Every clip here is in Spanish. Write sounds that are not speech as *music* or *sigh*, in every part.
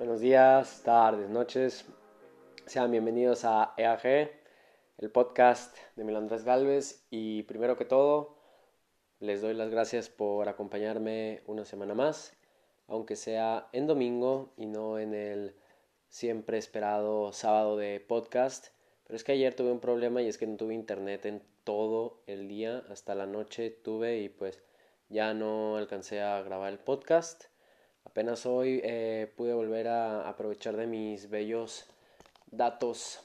Buenos días, tardes, noches. Sean bienvenidos a EAG, el podcast de Milandrés Galvez. Y primero que todo, les doy las gracias por acompañarme una semana más, aunque sea en domingo y no en el siempre esperado sábado de podcast. Pero es que ayer tuve un problema y es que no tuve internet en todo el día, hasta la noche tuve y pues ya no alcancé a grabar el podcast. Apenas hoy eh, pude volver a aprovechar de mis bellos datos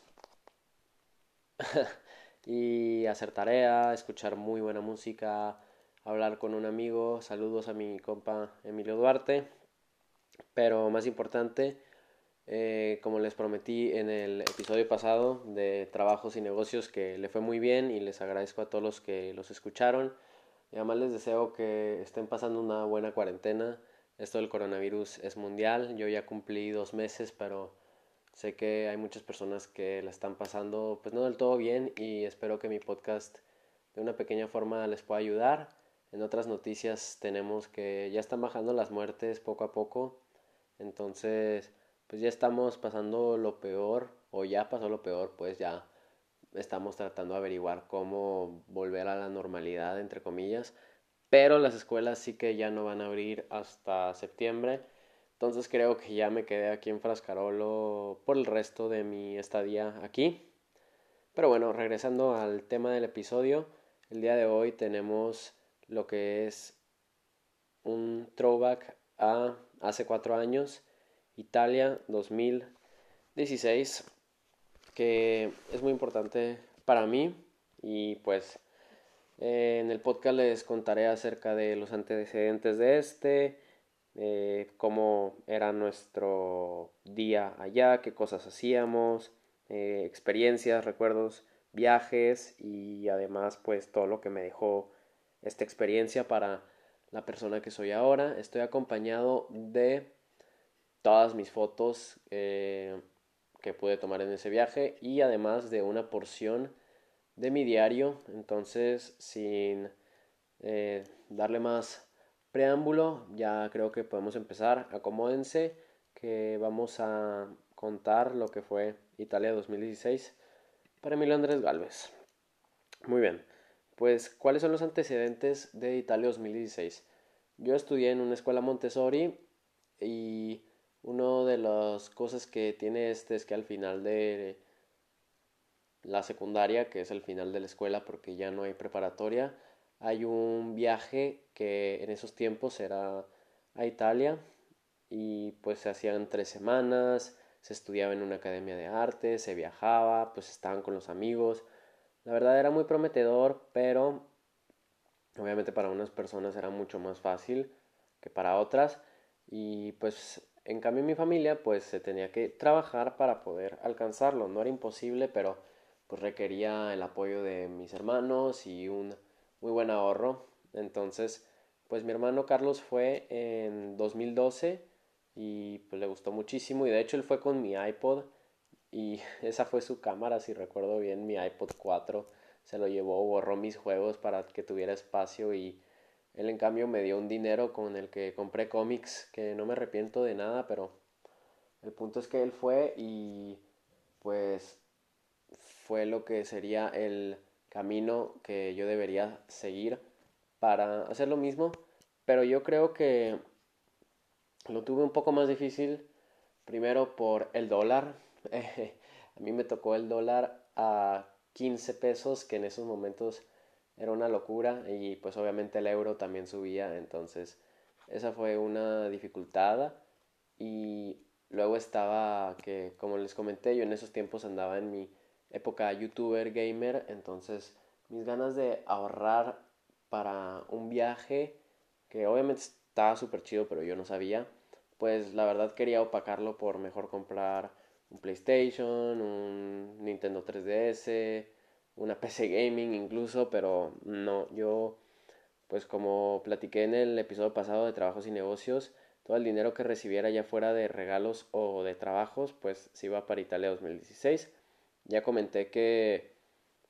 *laughs* y hacer tarea, escuchar muy buena música, hablar con un amigo. Saludos a mi compa Emilio Duarte. Pero más importante, eh, como les prometí en el episodio pasado de trabajos y negocios que le fue muy bien y les agradezco a todos los que los escucharon. Y además les deseo que estén pasando una buena cuarentena esto del coronavirus es mundial. Yo ya cumplí dos meses, pero sé que hay muchas personas que la están pasando pues no del todo bien y espero que mi podcast de una pequeña forma les pueda ayudar. En otras noticias tenemos que ya están bajando las muertes poco a poco. Entonces, pues ya estamos pasando lo peor o ya pasó lo peor, pues ya estamos tratando de averiguar cómo volver a la normalidad, entre comillas pero las escuelas sí que ya no van a abrir hasta septiembre. Entonces creo que ya me quedé aquí en Frascarolo por el resto de mi estadía aquí. Pero bueno, regresando al tema del episodio, el día de hoy tenemos lo que es un throwback a hace cuatro años, Italia 2016, que es muy importante para mí y pues eh, en el podcast les contaré acerca de los antecedentes de este, eh, cómo era nuestro día allá, qué cosas hacíamos, eh, experiencias, recuerdos, viajes y además pues todo lo que me dejó esta experiencia para la persona que soy ahora. Estoy acompañado de todas mis fotos que pude tomar en ese viaje y además de una porción de mi diario. Entonces, sin eh, darle más preámbulo, ya creo que podemos empezar. Acomódense que vamos a contar lo que fue Italia 2016 para Emilio Andrés Galvez. Muy bien, pues ¿cuáles son los antecedentes de Italia 2016? Yo estudié en una escuela Montessori y una de las cosas que tiene este es que al final de la secundaria, que es el final de la escuela porque ya no hay preparatoria, hay un viaje que en esos tiempos era a Italia y pues se hacían tres semanas, se estudiaba en una academia de arte, se viajaba, pues estaban con los amigos. La verdad era muy prometedor, pero obviamente para unas personas era mucho más fácil que para otras. Y pues en cambio mi familia pues se tenía que trabajar para poder alcanzarlo, no era imposible, pero pues requería el apoyo de mis hermanos y un muy buen ahorro. Entonces, pues mi hermano Carlos fue en 2012 y pues le gustó muchísimo y de hecho él fue con mi iPod y *laughs* esa fue su cámara, si recuerdo bien, mi iPod 4 se lo llevó, borró mis juegos para que tuviera espacio y él en cambio me dio un dinero con el que compré cómics que no me arrepiento de nada, pero el punto es que él fue y pues fue lo que sería el camino que yo debería seguir para hacer lo mismo, pero yo creo que lo tuve un poco más difícil, primero por el dólar, *laughs* a mí me tocó el dólar a 15 pesos, que en esos momentos era una locura, y pues obviamente el euro también subía, entonces esa fue una dificultad, y luego estaba que, como les comenté, yo en esos tiempos andaba en mi época youtuber gamer, entonces mis ganas de ahorrar para un viaje que obviamente estaba súper chido, pero yo no sabía, pues la verdad quería opacarlo por mejor comprar un PlayStation, un Nintendo 3DS, una PC gaming incluso, pero no, yo pues como platiqué en el episodio pasado de trabajos y negocios, todo el dinero que recibiera ya fuera de regalos o de trabajos, pues se iba para Italia 2016. Ya comenté que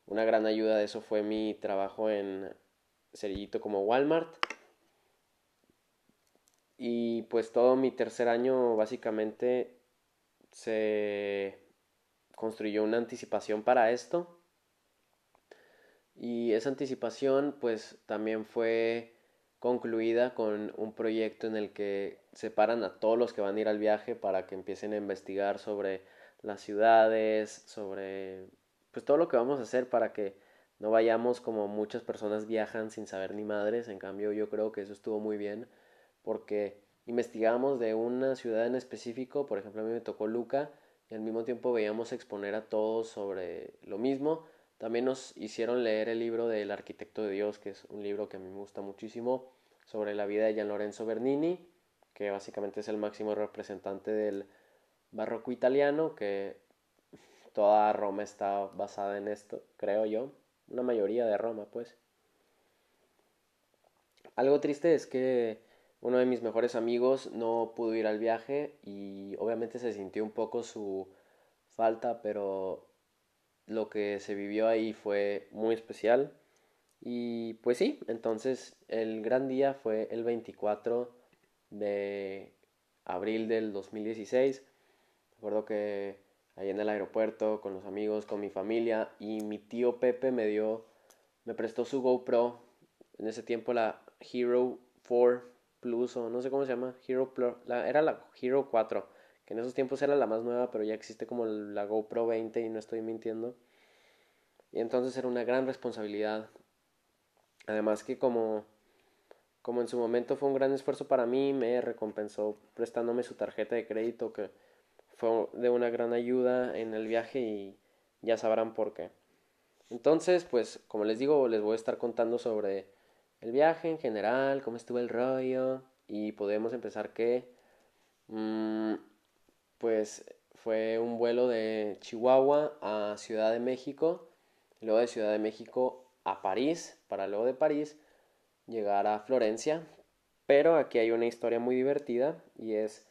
una gran ayuda de eso fue mi trabajo en Cerillito como Walmart. Y pues todo mi tercer año básicamente se construyó una anticipación para esto. Y esa anticipación pues también fue concluida con un proyecto en el que separan a todos los que van a ir al viaje para que empiecen a investigar sobre las ciudades, sobre pues todo lo que vamos a hacer para que no vayamos como muchas personas viajan sin saber ni madres. En cambio yo creo que eso estuvo muy bien porque investigamos de una ciudad en específico, por ejemplo a mí me tocó Luca y al mismo tiempo veíamos exponer a todos sobre lo mismo. También nos hicieron leer el libro del arquitecto de Dios, que es un libro que a mí me gusta muchísimo, sobre la vida de Gian Lorenzo Bernini, que básicamente es el máximo representante del barroco italiano, que toda Roma está basada en esto, creo yo, una mayoría de Roma, pues. Algo triste es que uno de mis mejores amigos no pudo ir al viaje y obviamente se sintió un poco su falta, pero lo que se vivió ahí fue muy especial. Y pues sí, entonces el gran día fue el 24 de abril del 2016. Recuerdo que ahí en el aeropuerto con los amigos, con mi familia y mi tío Pepe me dio, me prestó su GoPro. En ese tiempo la Hero 4 Plus o no sé cómo se llama, Hero la, era la Hero 4, que en esos tiempos era la más nueva, pero ya existe como la GoPro 20 y no estoy mintiendo. Y entonces era una gran responsabilidad. Además que como, como en su momento fue un gran esfuerzo para mí, me recompensó prestándome su tarjeta de crédito que fue de una gran ayuda en el viaje y ya sabrán por qué. Entonces, pues como les digo, les voy a estar contando sobre el viaje en general, cómo estuvo el rollo y podemos empezar que mm, pues fue un vuelo de Chihuahua a Ciudad de México, luego de Ciudad de México a París, para luego de París llegar a Florencia, pero aquí hay una historia muy divertida y es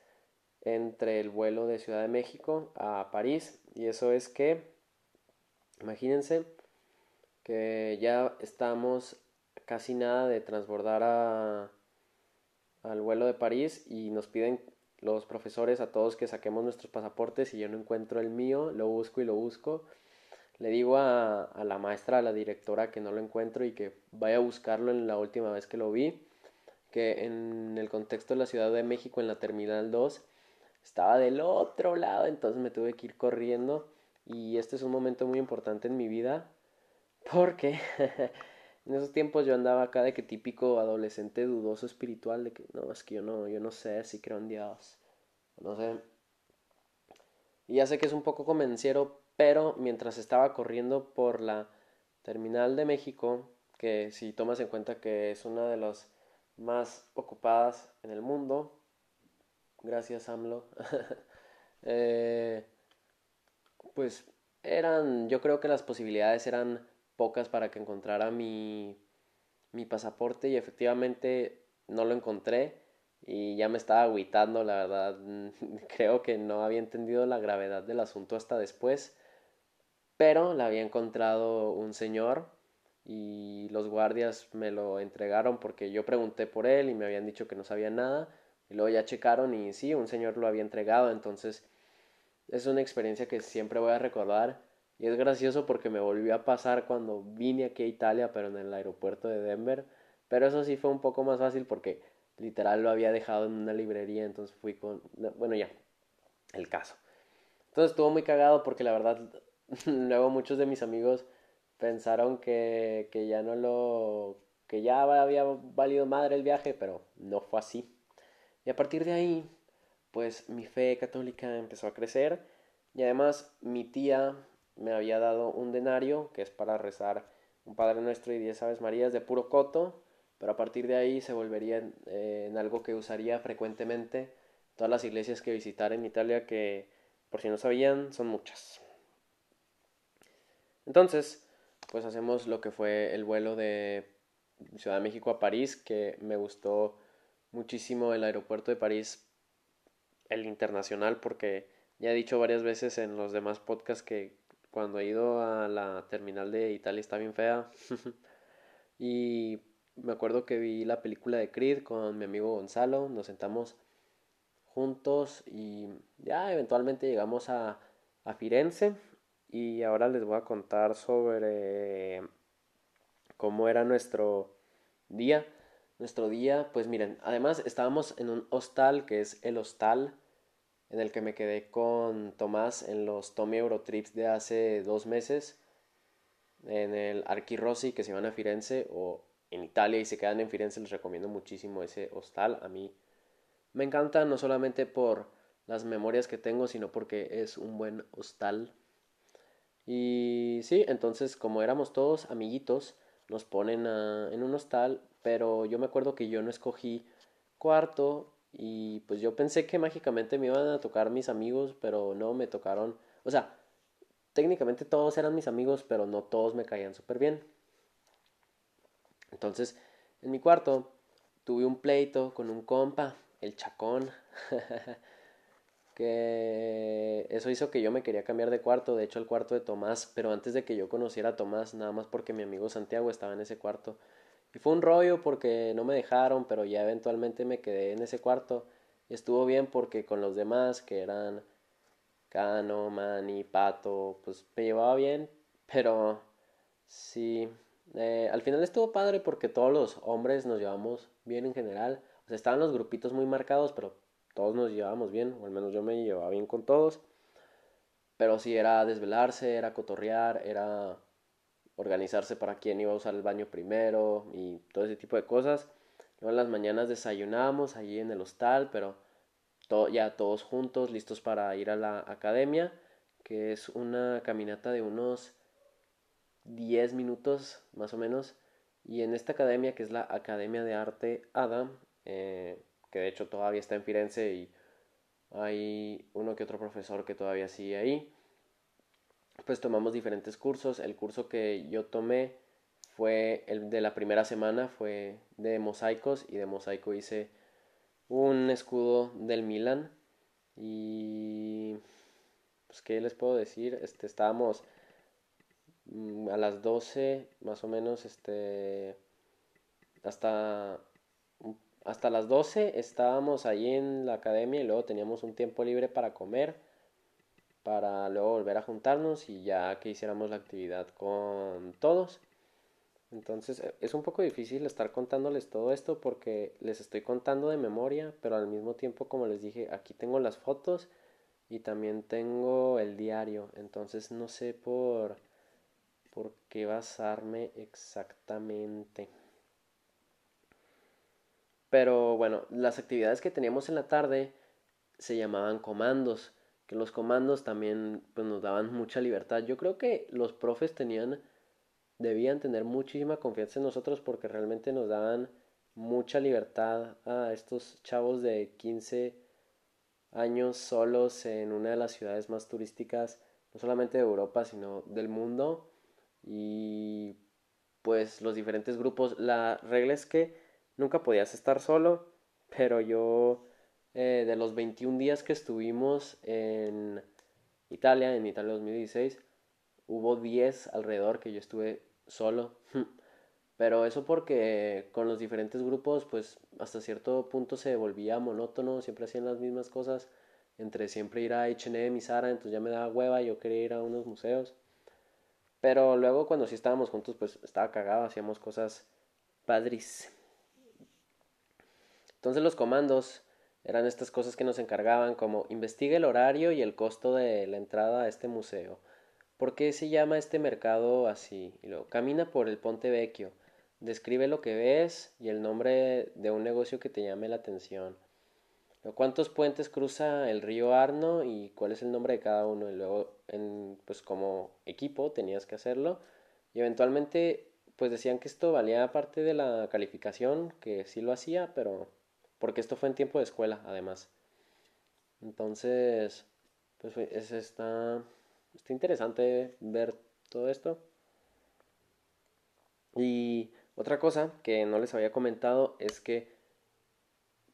entre el vuelo de Ciudad de México a París y eso es que imagínense que ya estamos casi nada de transbordar a, al vuelo de París y nos piden los profesores a todos que saquemos nuestros pasaportes y yo no encuentro el mío, lo busco y lo busco. Le digo a, a la maestra, a la directora que no lo encuentro y que vaya a buscarlo en la última vez que lo vi, que en el contexto de la Ciudad de México en la Terminal 2 estaba del otro lado, entonces me tuve que ir corriendo y este es un momento muy importante en mi vida porque *laughs* En esos tiempos yo andaba acá de que típico adolescente dudoso espiritual, de que no, es que yo no, yo no sé si creo en Dios, no sé. Y ya sé que es un poco convenciero, pero mientras estaba corriendo por la terminal de México, que si tomas en cuenta que es una de las más ocupadas en el mundo, gracias AMLO, *laughs* eh, pues eran, yo creo que las posibilidades eran pocas para que encontrara mi, mi pasaporte y efectivamente no lo encontré y ya me estaba agüitando, la verdad. *laughs* Creo que no había entendido la gravedad del asunto hasta después, pero la había encontrado un señor y los guardias me lo entregaron porque yo pregunté por él y me habían dicho que no sabía nada y ya checaron y sí, un señor lo había entregado, entonces es una experiencia que siempre voy a recordar y es gracioso porque me volvió a pasar cuando vine aquí a Italia, pero en el aeropuerto de Denver. Pero eso sí fue un poco más fácil porque literal lo había dejado en una librería, entonces fui con... Bueno, ya, el caso. Entonces estuvo muy cagado porque la verdad *laughs* luego muchos de mis amigos pensaron que, que ya no lo... que ya había valido madre el viaje, pero no fue así. Y a partir de ahí, pues mi fe católica empezó a crecer y además mi tía me había dado un denario, que es para rezar un Padre Nuestro y diez Aves Marías de puro coto, pero a partir de ahí se volvería en, algo que usaría frecuentemente todas las iglesias que visitar en Italia, que por si no sabían, son muchas. Entonces, pues hacemos lo que fue el vuelo de Ciudad de México a París, que me gustó muchísimo el aeropuerto de París, el internacional, porque ya he dicho varias veces en los demás podcasts que cuando he ido a la terminal de Italia está bien fea. *laughs* y me acuerdo que vi la película de Creed con mi amigo Gonzalo. Nos sentamos juntos y ya eventualmente llegamos a, a Firenze y ahora les voy a contar sobre cómo era nuestro día. Nuestro día, pues miren, además estábamos en un hostal que es el hostal en el que me quedé con Tomás en los Tommy Eurotrips de hace dos meses en el Archirossi que se van a Firenze o en Italia y se quedan en Firenze les recomiendo muchísimo ese hostal. A mí me encanta no solamente por las memorias que tengo sino porque es un buen hostal. Y sí entonces como éramos todos amiguitos nos ponen en un hostal pero yo me acuerdo que yo no escogí cuarto y pues yo pensé que mágicamente me iban a tocar mis amigos pero no me tocaron o sea técnicamente todos eran mis amigos, pero no todos me caían súper bien. Entonces, en mi cuarto tuve un pleito con un compa, el chacón, *laughs* que eso hizo que yo me quería cambiar de cuarto, de hecho el cuarto de Tomás, pero antes de que yo conociera a Tomás, nada más porque mi amigo Santiago estaba en ese cuarto. Y fue un rollo porque no me dejaron, pero ya eventualmente me quedé en ese cuarto. Y estuvo bien porque con los demás, que eran Cano, Manny, Pato, pues me llevaba bien, pero sí, eh, al final estuvo padre porque todos los hombres nos llevamos bien en general. O sea, estaban los grupitos muy marcados, pero todos nos llevábamos bien, o al menos yo me llevaba bien con todos. Pero sí, era desvelarse, era cotorrear, era organizarse para quién iba a usar el baño primero y todo ese tipo de cosas. Luego en las mañanas desayunábamos allí en el hostal, pero ya todos juntos, listos para ir a la academia, que es una caminata de unos 10 minutos más o menos. Y en esta academia, que es la Academia de Arte Adam, eh, que de hecho todavía está en Firenze y hay uno que otro profesor que todavía sigue ahí, pues tomamos diferentes cursos. El curso que yo tomé fue el de la primera semana, fue de mosaicos y de mosaico hice un escudo del Milan. Y pues qué les puedo decir este estábamos mm, a las 12 más o menos este hasta hasta las 12 estábamos allí en la academia y luego teníamos un tiempo libre para comer para luego volver a juntarnos y ya que hiciéramos la actividad con todos entonces e, es un poco difícil estar contándoles todo esto porque les estoy contando de memoria, pero al mismo tiempo, como les dije, aquí tengo las fotos y también tengo el diario. Entonces no sé por, por qué basarme exactamente. Pero bueno, las actividades que teníamos en la tarde se llamaban comandos, que los comandos también pues, nos daban mucha libertad. Yo creo que los profes tenían debían tener muchísima confianza en nosotros porque realmente nos daban mucha libertad a estos chavos de 15 años solos en una de las ciudades más turísticas, no solamente de Europa, sino del mundo. Y pues los diferentes grupos, la regla es que nunca podías estar solo, pero yo eh, de los 21 días que estuvimos en Italia, en Italia 2016, hubo 10 alrededor que yo estuve solo. *laughs* Pero eso porque con los diferentes grupos, pues hasta cierto punto se volvía monótono, siempre hacían las mismas cosas, entre siempre ir a H&M y Sara, entonces ya me daba hueva, yo quería ir a unos museos. Pero luego cuando sí estábamos juntos, pues estaba cagado, hacíamos cosas padres. Entonces los comandos eran estas cosas que nos encargaban como investiga el horario y el costo de la entrada a este museo ¿Por qué se llama este mercado así? Y luego, camina por el Ponte Vecchio. Describe lo que ves y el nombre de un negocio que te llame la atención. ¿Cuántos puentes cruza el río Arno y cuál es el nombre de cada uno? Y luego, en, pues como equipo tenías que hacerlo. Y eventualmente, pues decían que esto valía parte de la calificación, que sí lo hacía, pero porque esto fue en tiempo de escuela, además. Entonces, pues es esta está interesante ver todo esto. Y otra cosa que no les había comentado es que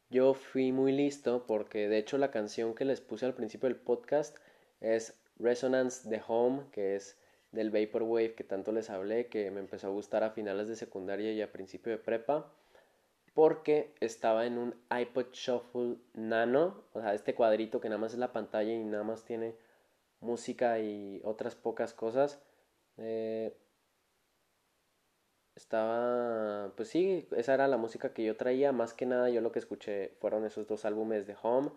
yo fui muy listo porque de hecho la canción que les puse al principio del podcast es Resonance the Home, que es del Vaporwave que tanto les hablé, que me empezó a gustar a finales de secundaria y a principio de prepa. Porque estaba en un iPod Shuffle Nano, o sea, este cuadrito que nada más es la pantalla y nada más tiene música y otras pocas cosas. Eh, estaba, pues sí, esa era la música que yo traía, más que nada yo lo que escuché fueron esos dos álbumes de Home,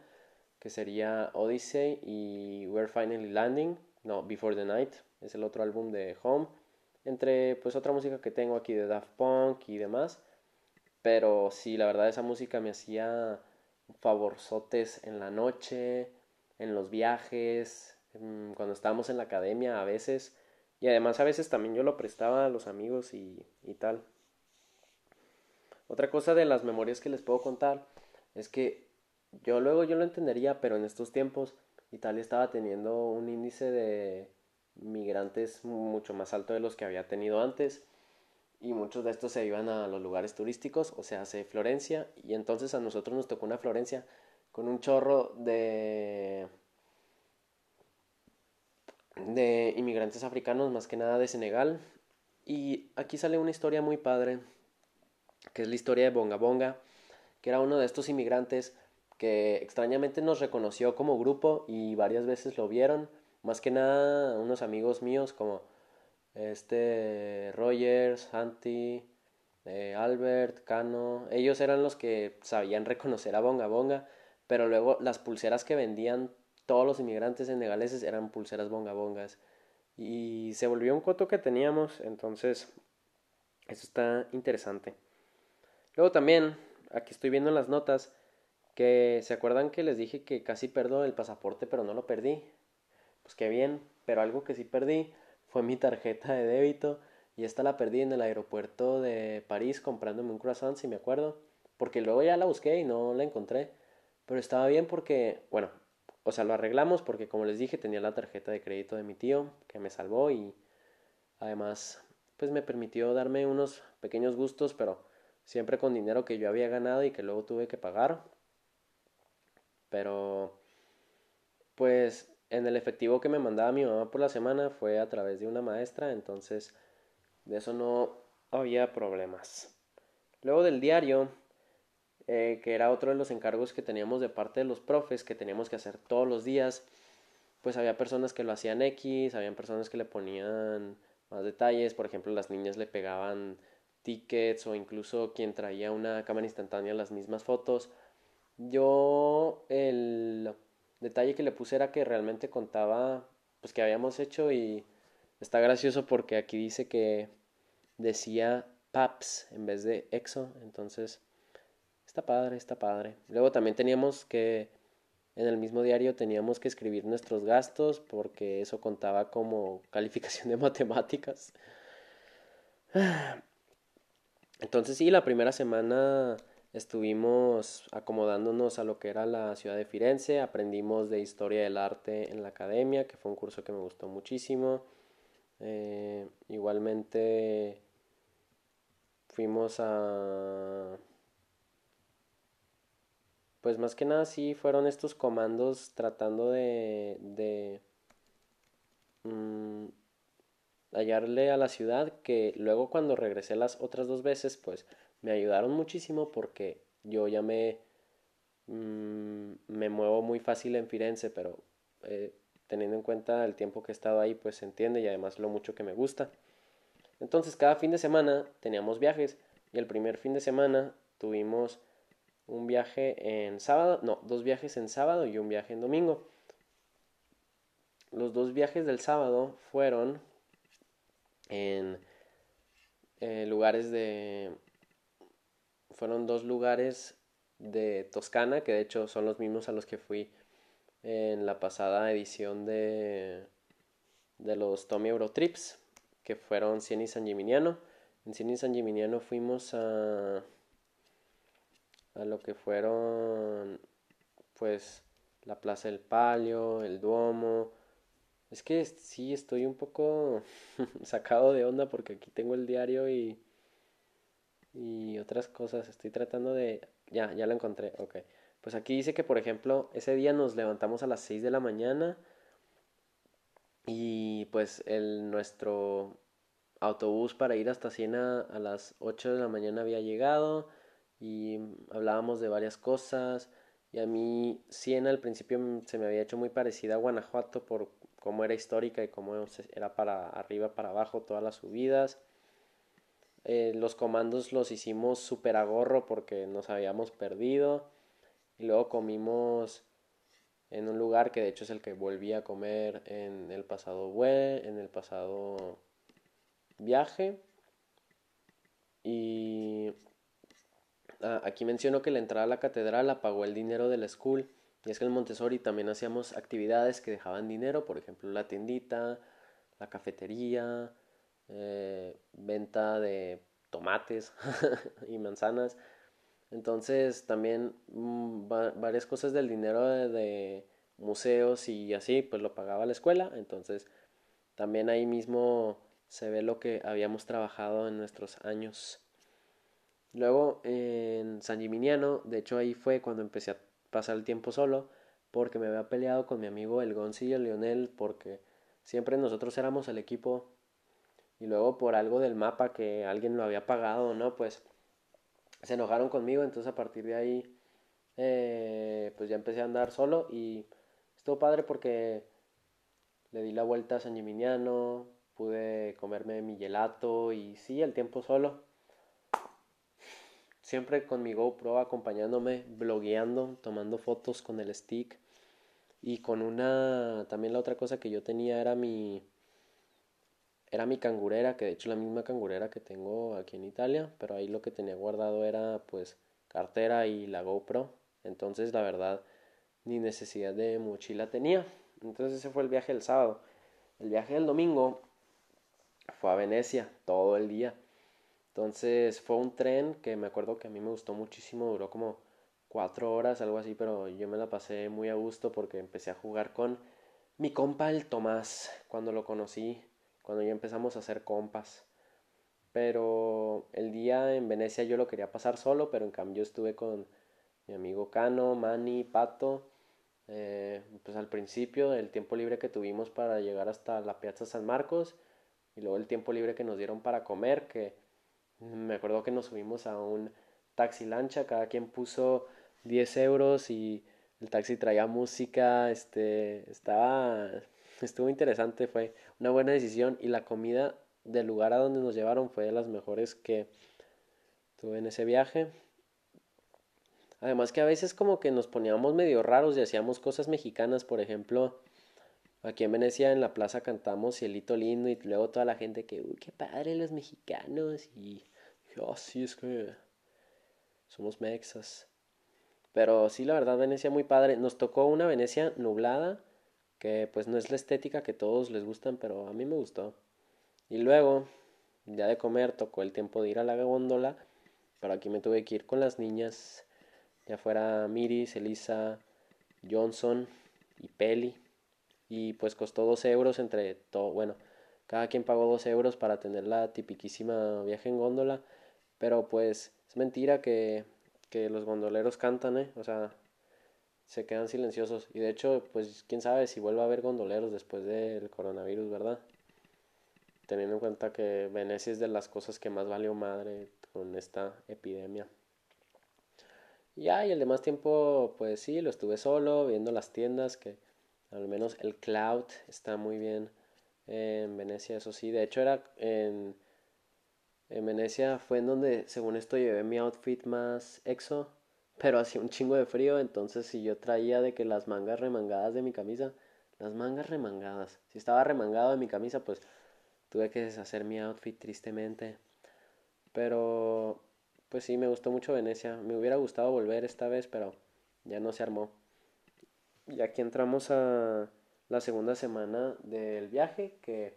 que sería Odyssey y We're Finally Landing, no, Before the Night, es el otro álbum de Home, entre pues otra música que tengo aquí de Daft Punk y demás. Pero sí, la verdad esa música me hacía favorzotes en la noche, en los viajes, cuando estábamos en la academia a veces. Y además a veces también yo lo prestaba a los amigos y, y tal. Otra cosa de las memorias que les puedo contar es que yo luego yo lo entendería, pero en estos tiempos Italia estaba teniendo un índice de migrantes mucho más alto de los que había tenido antes y muchos de estos se iban a los lugares turísticos, o sea, hace Florencia, y entonces a nosotros nos tocó una Florencia con un chorro de de inmigrantes africanos, más que nada de Senegal, y aquí sale una historia muy padre, que es la historia de Bonga Bonga, que era uno de estos inmigrantes que extrañamente nos reconoció como grupo y varias veces lo vieron, más que nada unos amigos míos como este Rogers, Santi, eh, Albert, Cano, ellos eran los que sabían reconocer a Bonga Bonga, pero luego las pulseras que vendían todos los inmigrantes senegaleses eran pulseras Bonga Bongas y se volvió un coto que teníamos, entonces eso está interesante. Luego también, aquí estoy viendo en las notas, que se acuerdan que les dije que casi perdo el pasaporte pero no lo perdí. Pues qué bien, pero algo que sí perdí fue mi tarjeta de débito y esta la perdí en el aeropuerto de París comprándome un croissant, si me acuerdo, porque luego ya la busqué y no la encontré, pero estaba bien porque, bueno, o sea, lo arreglamos porque como les dije tenía la tarjeta de crédito de mi tío que me salvó y además pues me permitió darme unos pequeños gustos, pero siempre con dinero que yo había ganado y que luego tuve que pagar. Pero pues en el efectivo que me mandaba mi mamá por la semana fue a través de una maestra, entonces de eso no había problemas. Luego del diario, eh, que era otro de los encargos que teníamos de parte de los profes, que teníamos que hacer todos los días, pues había personas que lo hacían X, habían personas que le ponían más detalles, por ejemplo las niñas le pegaban tickets o incluso quien traía una cámara instantánea las mismas fotos. Yo el detalle que le puse era que realmente contaba pues que habíamos hecho y está gracioso porque aquí dice que decía PAPS en vez de EXO, entonces está padre, está padre. Luego también teníamos que en el mismo diario teníamos que escribir nuestros gastos porque eso contaba como calificación de *laughs* matemáticas. *sighs* Entonces sí, la primera semana Estuvimos acomodándonos a lo que era la ciudad de Firenze, aprendimos de historia del arte en la academia, que fue un curso que me gustó muchísimo. Eh, igualmente fuimos a... Pues más que nada sí fueron estos comandos tratando de... de mm, hallarle a la ciudad que luego cuando regresé las otras dos veces pues me ayudaron muchísimo porque yo ya me, mm, me muevo muy fácil en Firenze, pero eh, teniendo en cuenta el tiempo que he estado ahí, pues se entiende y además lo mucho que me gusta. Entonces cada fin de semana teníamos viajes y el primer fin de semana tuvimos un viaje en sábado, no, dos viajes en sábado y un viaje en domingo. Los dos viajes del sábado fueron en eh, lugares de fueron dos lugares de Toscana, que de hecho son los mismos a los que fui en la pasada edición de, de los Tommy Eurotrips, que fueron Cien y San Gimignano. En Cien y San Gimignano fuimos a, a lo que fueron, pues, la Plaza del Palio, el Duomo. Es que sí, estoy un poco *laughs* sacado de onda porque aquí tengo el diario y y otras cosas. Estoy tratando de... Ya, ya lo encontré. Ok. Pues aquí dice que, por ejemplo, ese día nos levantamos a las 6 de la mañana y pues el, nuestro autobús para ir hasta Siena a las 8 de la mañana había llegado y hablábamos de varias cosas. Y a mí Siena al principio se me había hecho muy parecida a Guanajuato por cómo era histórica y cómo era para arriba, para abajo, todas las subidas. Eh, los comandos los hicimos súper a gorro porque nos habíamos perdido. Y luego comimos en un lugar que de hecho es el que volví a comer en el pasado en el pasado viaje. Y ah, aquí menciono que la entrada a la catedral la pagó el dinero de la school. Y es que en Montessori también hacíamos actividades que dejaban dinero, por ejemplo la tiendita, la cafetería, eh, venta de tomates *laughs* y manzanas. Entonces también mm, varias cosas del dinero de, museos y así, pues lo pagaba la escuela. Entonces también ahí mismo se ve lo que habíamos trabajado en nuestros años. Luego en San Gimignano, de hecho ahí fue cuando empecé a pasar el tiempo solo, porque me había peleado con mi amigo el Gonzi y el Lionel, porque siempre nosotros éramos el equipo y luego por algo del mapa que alguien lo había pagado, ¿no? Pues se enojaron conmigo, entonces a partir de ahí eh, pues ya empecé a andar solo y estuvo padre porque le di la vuelta a San Gimignano, pude comerme mi gelato y sí, el tiempo solo. Siempre con mi GoPro acompañándome, blogueando, tomando fotos con el stick. Y con una, también la otra cosa que yo tenía era mi, era mi cangurera, que de hecho la misma cangurera que tengo aquí en Italia, pero ahí lo que tenía guardado era pues cartera y la GoPro. Entonces la verdad ni necesidad de mochila tenía. Entonces ese fue el viaje del sábado. El viaje del domingo fue a Venecia todo el día. Entonces fue un tren que me acuerdo que a mí me gustó muchísimo, duró como cuatro horas, algo así, pero yo me la pasé muy a gusto porque empecé a jugar con mi compa el Tomás cuando lo conocí cuando ya empezamos a hacer compas. Pero el día en Venecia yo lo quería pasar solo, pero en cambio estuve con mi amigo Cano, Manny, Pato. Eh, pues al principio el tiempo libre que tuvimos para llegar hasta la Piazza San Marcos y luego el tiempo libre que nos dieron para comer, que me acuerdo que nos subimos a un taxi lancha, cada quien puso 10 euros y el taxi traía música, este, estaba, estuvo interesante, fue una buena decisión y la comida del lugar a donde nos llevaron fue de las mejores que tuve en ese viaje. Además que a veces como que nos poníamos medio raros y hacíamos cosas mexicanas, por ejemplo, aquí en Venecia en la plaza cantamos Cielito Lindo y luego toda la gente que, uy, qué padre los mexicanos y yo, oh, sí, es que somos mexas. Pero sí, la verdad, Venecia muy padre. Nos tocó una Venecia nublada que pues no es la estética que todos les gustan, pero a mí me gustó. Y luego, ya de comer, tocó el tiempo de ir a la góndola, pero aquí me tuve que ir con las niñas, ya fuera Miris, Elisa, Johnson y Peli. Y pues costó 12 euros entre todo, bueno, cada quien pagó 12 euros para tener la tipiquísima viaje en góndola, pero pues es mentira que, que los gondoleros cantan, ¿eh? O sea, se quedan silenciosos. Y de hecho, pues quién sabe si vuelve a haber gondoleros después del coronavirus, ¿verdad? Teniendo en cuenta que Venecia es de las cosas que más valió madre con esta epidemia. Ya, y el demás tiempo, pues sí, lo estuve solo, viendo las tiendas, que al menos el cloud está muy bien en Venecia, eso sí. De hecho, era en, en Venecia fue en donde, según esto, llevé mi outfit más exo pero hacía un chingo de frío, entonces si yo traía de que las mangas remangadas de mi camisa, las mangas remangadas, si estaba remangado de mi camisa, pues tuve que deshacer mi outfit tristemente. Pero pues sí, me gustó mucho Venecia. Me hubiera gustado volver esta vez, pero ya no se armó. Y aquí entramos a la segunda semana del viaje, que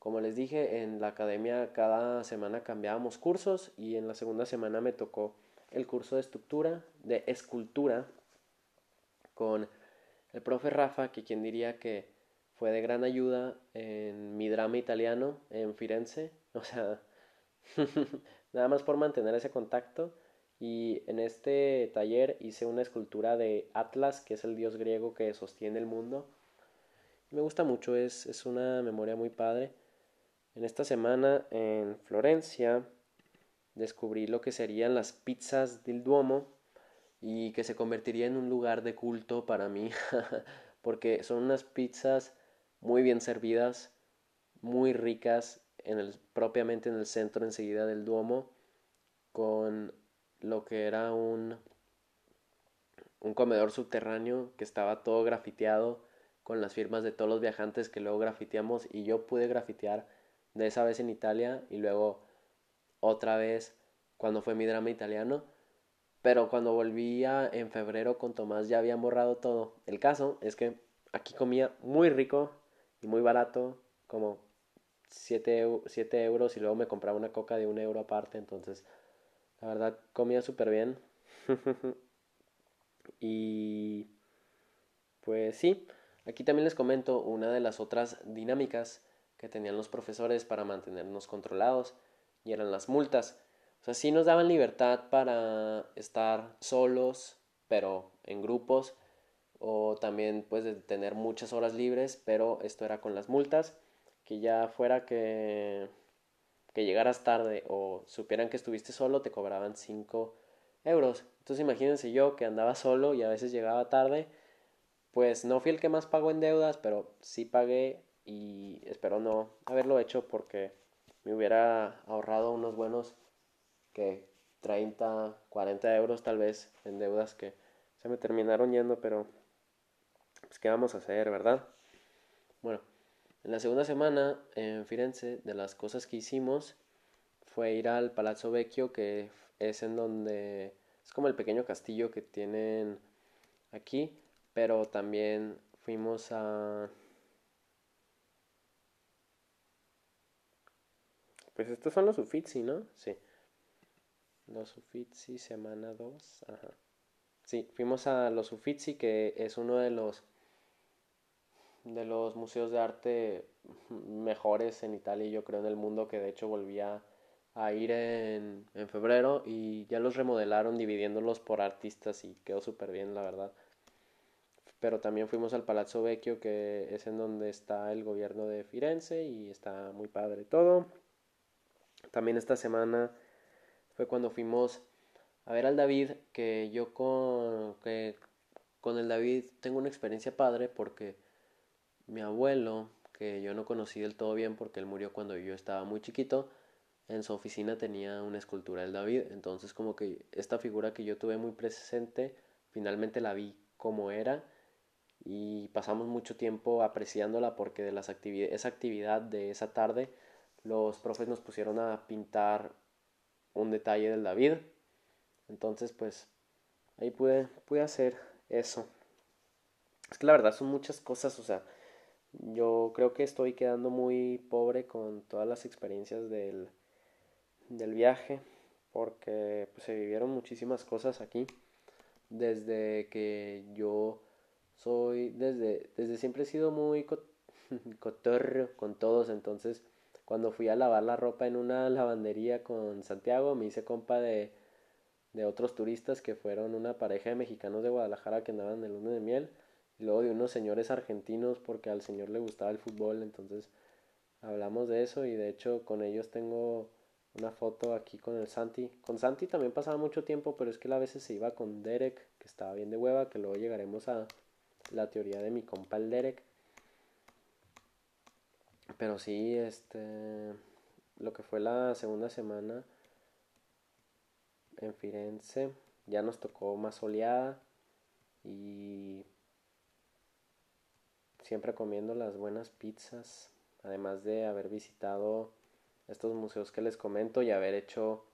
como les dije, en la academia cada semana cambiábamos cursos y en la segunda semana me tocó el curso de estructura, de escultura, con el profe Rafa, que quien diría que fue de gran ayuda en mi drama italiano en Firenze, *laughs* o sea, nada más por mantener ese contacto. Y en este taller hice una escultura de Atlas, que es el dios griego que sostiene el mundo. Me gusta mucho, es, es una memoria muy padre. En esta semana en Florencia descubrí lo que serían las pizzas del Duomo y que se convertiría en un lugar de culto para mí *laughs* porque son unas pizzas muy bien servidas, muy ricas, en el, propiamente en el centro enseguida del Duomo, con lo que era un, un comedor subterráneo que estaba todo grafiteado con las firmas de todos los viajantes que luego grafiteamos y yo pude grafitear de esa vez en Italia y luego otra vez cuando fue mi drama italiano. Pero cuando volvía en febrero con Tomás ya habían borrado todo. El caso es que aquí comía muy rico y muy barato, como 7, euros y luego me compraba una coca de un euro aparte. Entonces, la verdad, comía súper bien. *laughs* y pues sí, aquí también les comento una de las otras dinámicas que tenían los profesores para mantenernos controlados y eran las multas. O sea, sí nos daban libertad para estar solos, pero en grupos, o también pues de tener muchas horas libres, pero esto era con las multas, que ya fuera que, que llegaras tarde o supieran que estuviste solo, te cobraban 5 euros. Entonces imagínense yo que andaba solo y a veces llegaba tarde, pues no fui el que más pagó en deudas, pero sí pagué y espero no haberlo hecho porque me hubiera ahorrado unos buenos que 30, 40 euros tal vez en deudas que se me terminaron yendo, pero pues qué vamos a hacer, ¿verdad? Bueno, en la segunda semana en Firenze de las cosas que hicimos fue ir al Palazzo Vecchio, que es en donde es como el pequeño castillo que tienen aquí, pero también fuimos a Pues estos son los Uffizi, ¿no? Sí. Los Uffizi, semana 2. Ajá. Sí, fuimos a los Uffizi, que es uno de los de los museos de arte mejores en Italia y yo creo en el mundo que de hecho volvía a ir en, en febrero y ya los remodelaron dividiéndolos por artistas y quedó súper bien la verdad pero también fuimos al Palazzo Vecchio que es en donde está el gobierno de Firenze y está muy padre todo también esta semana fue cuando fuimos a ver al David, que yo con, que con el David tengo una experiencia padre porque mi abuelo, que yo no conocí del todo bien porque él murió cuando yo estaba muy chiquito, en su oficina tenía una escultura del David, entonces como que esta figura que yo tuve muy presente, finalmente la vi como era y pasamos mucho tiempo apreciándola porque de las esa actividad de esa tarde los profes nos pusieron a pintar un detalle del David. Entonces, pues ahí pude, pude hacer eso. Es que la verdad son muchas cosas, o sea, yo creo que estoy quedando muy pobre con todas las experiencias del, del viaje, porque pues, se vivieron muchísimas cosas aquí, desde que yo soy, desde, desde siempre he sido muy *laughs* cotorro con todos, entonces cuando fui a lavar la ropa en una lavandería con Santiago, me hice compa de, de otros turistas que fueron una pareja de mexicanos de Guadalajara que andaban el luna de miel, y luego de unos señores argentinos porque al señor le gustaba el fútbol, entonces hablamos de eso y de hecho con ellos tengo una foto aquí con el Santi. Con Santi también pasaba mucho tiempo, pero es que él a veces se iba con Derek, que estaba bien de hueva, que luego llegaremos a la teoría de mi compa el Derek. Pero sí, este, lo que fue la segunda semana en Firenze, ya nos tocó más soleada y siempre comiendo las buenas pizzas, además de haber visitado estos museos que les comento y haber hecho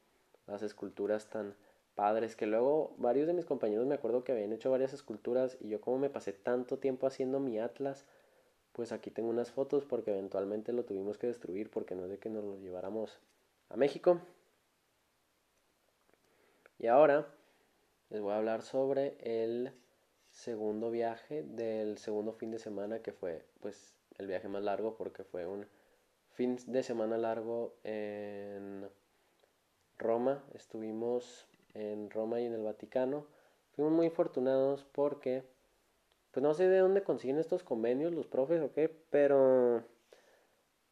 las esculturas tan padres que luego varios de mis compañeros me acuerdo que habían hecho varias esculturas y yo como me pasé tanto tiempo haciendo mi atlas pues aquí tengo unas fotos porque eventualmente lo tuvimos que destruir porque no es de que nos lo lleváramos a México. Y ahora les voy a hablar sobre el segundo viaje del segundo fin de semana que fue pues el viaje más largo porque fue un fin de semana largo en Roma. Estuvimos en Roma y en el Vaticano. Fuimos muy afortunados porque pues no sé de dónde consiguen estos convenios los profes o qué, pero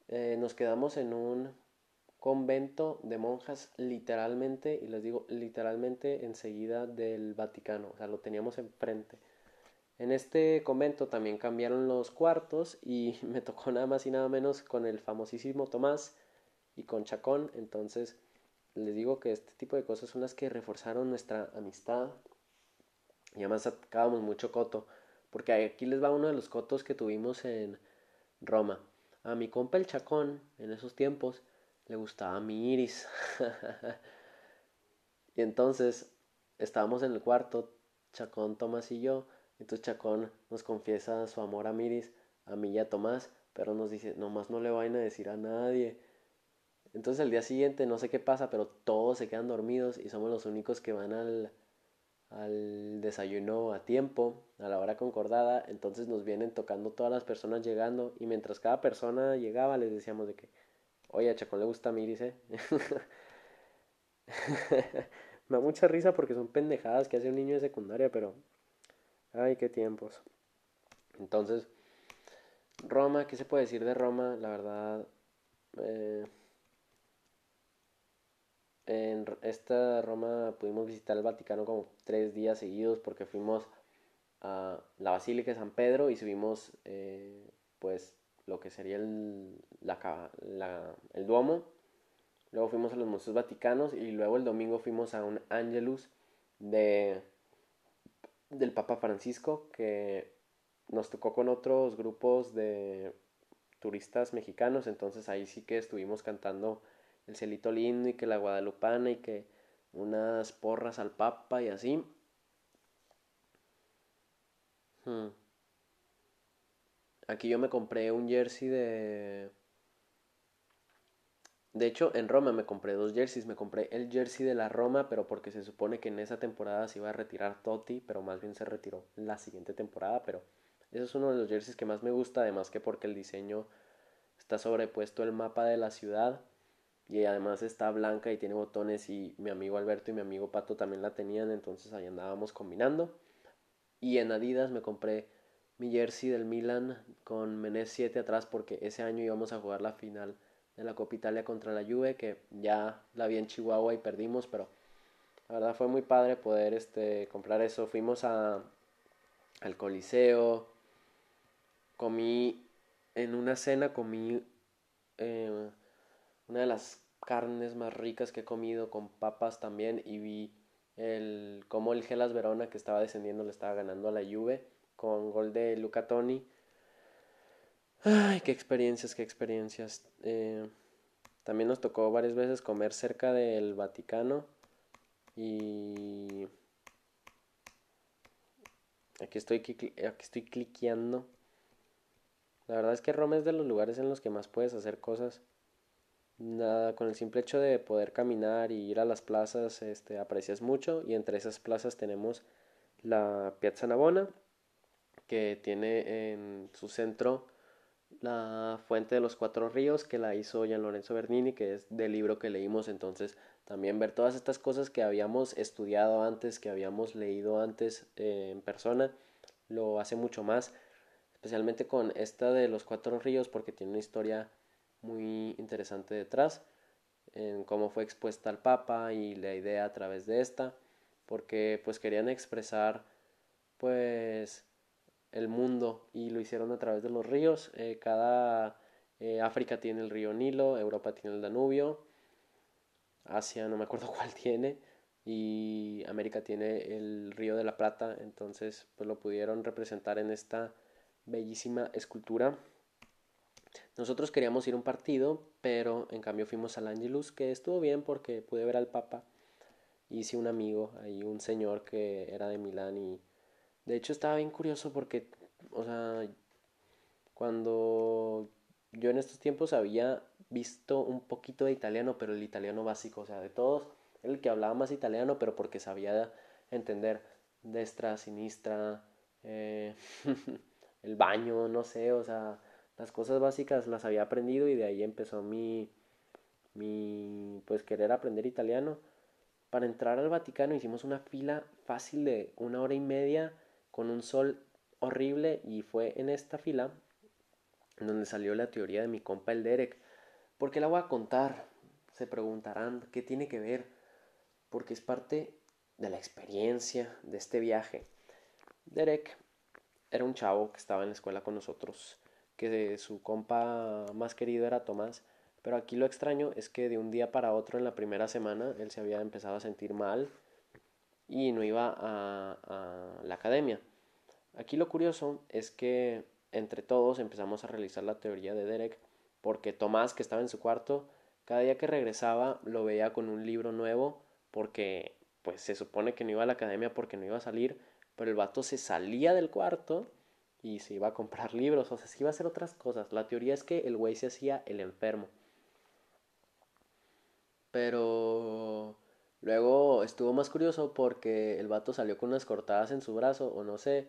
eh, nos quedamos en un convento de monjas literalmente, y les digo literalmente enseguida del Vaticano, o sea, lo teníamos enfrente. En este convento también cambiaron los cuartos y *laughs* me tocó nada más y nada menos con el famosísimo Tomás y con Chacón, entonces les digo que este tipo de cosas son las que reforzaron nuestra amistad. Y además sacábamos mucho coto, porque aquí les va uno de los cotos que tuvimos en Roma. A mi compa el Chacón, en esos tiempos, le gustaba mi iris. *laughs* y entonces estábamos en el cuarto, Chacón, Tomás y yo. Entonces Chacón nos confiesa su amor a Miris, a mí y a Tomás, pero nos dice, nomás no le vayan a decir a nadie. Entonces el día siguiente no sé qué pasa, pero todos se quedan dormidos y somos los únicos que van al, al desayuno a tiempo, a la hora concordada. Entonces nos vienen tocando todas las personas llegando y mientras cada persona llegaba les decíamos de que, oye, a Chacón le gusta Miris, *laughs* ¿eh? Me da mucha risa porque son pendejadas que hace un niño de secundaria, pero... Ay, qué tiempos. Entonces, Roma, ¿qué se puede decir de Roma? La verdad, eh, en esta Roma pudimos visitar el Vaticano como tres días seguidos porque fuimos a la Basílica de San Pedro y subimos eh, pues lo que sería el, la, el Duomo. Luego fuimos a los museos vaticanos y luego el domingo fuimos a un Angelus de, del Papa Francisco que nos tocó con otros grupos de turistas mexicanos. Entonces ahí sí que estuvimos cantando el celito lindo y que la guadalupana y que unas porras al papa y así. Hmm. Aquí yo me compré un jersey de... De hecho, en Roma me compré dos jerseys. Me compré el jersey de la Roma, pero porque se supone que en esa temporada se iba a retirar Totti, pero más bien se retiró la siguiente temporada. Pero eso es uno de los jerseys que más me gusta, además que porque el diseño está sobrepuesto el mapa de la ciudad y además está blanca y tiene botones y mi amigo Alberto y mi amigo Pato también la tenían, entonces ahí andábamos combinando. Y en Adidas me compré mi jersey del Milan con Menes 7 atrás porque ese año íbamos a jugar la final de la Copa Italia contra la Juve que ya la vi en Chihuahua y perdimos, pero la verdad fue muy padre poder este comprar eso. Fuimos a al Coliseo, comí en una cena comí eh, una de las carnes más ricas que he comido con papas también y vi el cómo el Gelas Verona que estaba descendiendo le estaba ganando a la Juve con gol de Luca Toni. Ay, qué experiencias, qué experiencias. Eh, también nos tocó varias veces comer cerca del Vaticano y aquí estoy, aquí estoy cliqueando. La verdad es que Roma es de los lugares en los que más puedes hacer cosas nada, con el simple hecho de poder caminar y ir a las plazas, este, aprecias mucho y entre esas plazas tenemos la Piazza Navona, que tiene en su centro la Fuente de los Cuatro Ríos, que la hizo Gian Lorenzo Bernini, que es del libro que leímos, entonces también ver todas estas cosas que habíamos estudiado antes, que habíamos leído antes eh, en persona, lo hace mucho más, especialmente con esta de los Cuatro Ríos, porque tiene una historia muy interesante detrás, en cómo fue expuesta al Papa y la idea a través de esta, porque pues querían expresar pues el mundo y lo hicieron a través de los ríos. Eh, cada eh, África tiene el río Nilo, Europa tiene el Danubio, Asia no me acuerdo *laughs* cuál tiene y América tiene el río de la Plata, entonces pues lo pudieron representar en esta bellísima escultura nosotros queríamos ir a un partido, pero en cambio fuimos al Angelus, que estuvo bien porque pude ver al Papa. Hice un amigo, ahí un señor que era de Milán y de hecho estaba bien curioso porque, o sea, cuando yo en estos tiempos había visto un poquito de italiano, pero el italiano básico, o sea, de todos, el que hablaba más italiano, pero porque sabía entender destra, sinistra, eh, *laughs* el baño, no sé, o sea, las cosas básicas las había aprendido y de ahí empezó mi, mi pues querer aprender italiano. Para entrar al Vaticano hicimos una fila fácil de una hora y media con un sol horrible y fue en esta fila donde salió la teoría de mi compa el Derek. Porque la voy a contar. se preguntarán qué tiene que ver, porque es parte de la experiencia de este viaje. Derek era un chavo que estaba en la escuela con nosotros, que su compa más querido era Tomás, pero aquí lo extraño es que de un día para otro en la primera semana él se había empezado a sentir mal y no iba a, la academia. Aquí lo curioso es que entre todos empezamos a realizar la teoría de Derek porque Tomás, que estaba en su cuarto, cada día que regresaba lo veía con un libro nuevo porque pues se supone que no iba a la academia porque no iba a salir, pero el vato se salía del cuarto y se iba a comprar *laughs* libros, o sea, se iba a hacer otras cosas. La teoría es que el güey se hacía el enfermo. Pero luego estuvo más curioso porque el vato salió con unas cortadas en su brazo o no sé,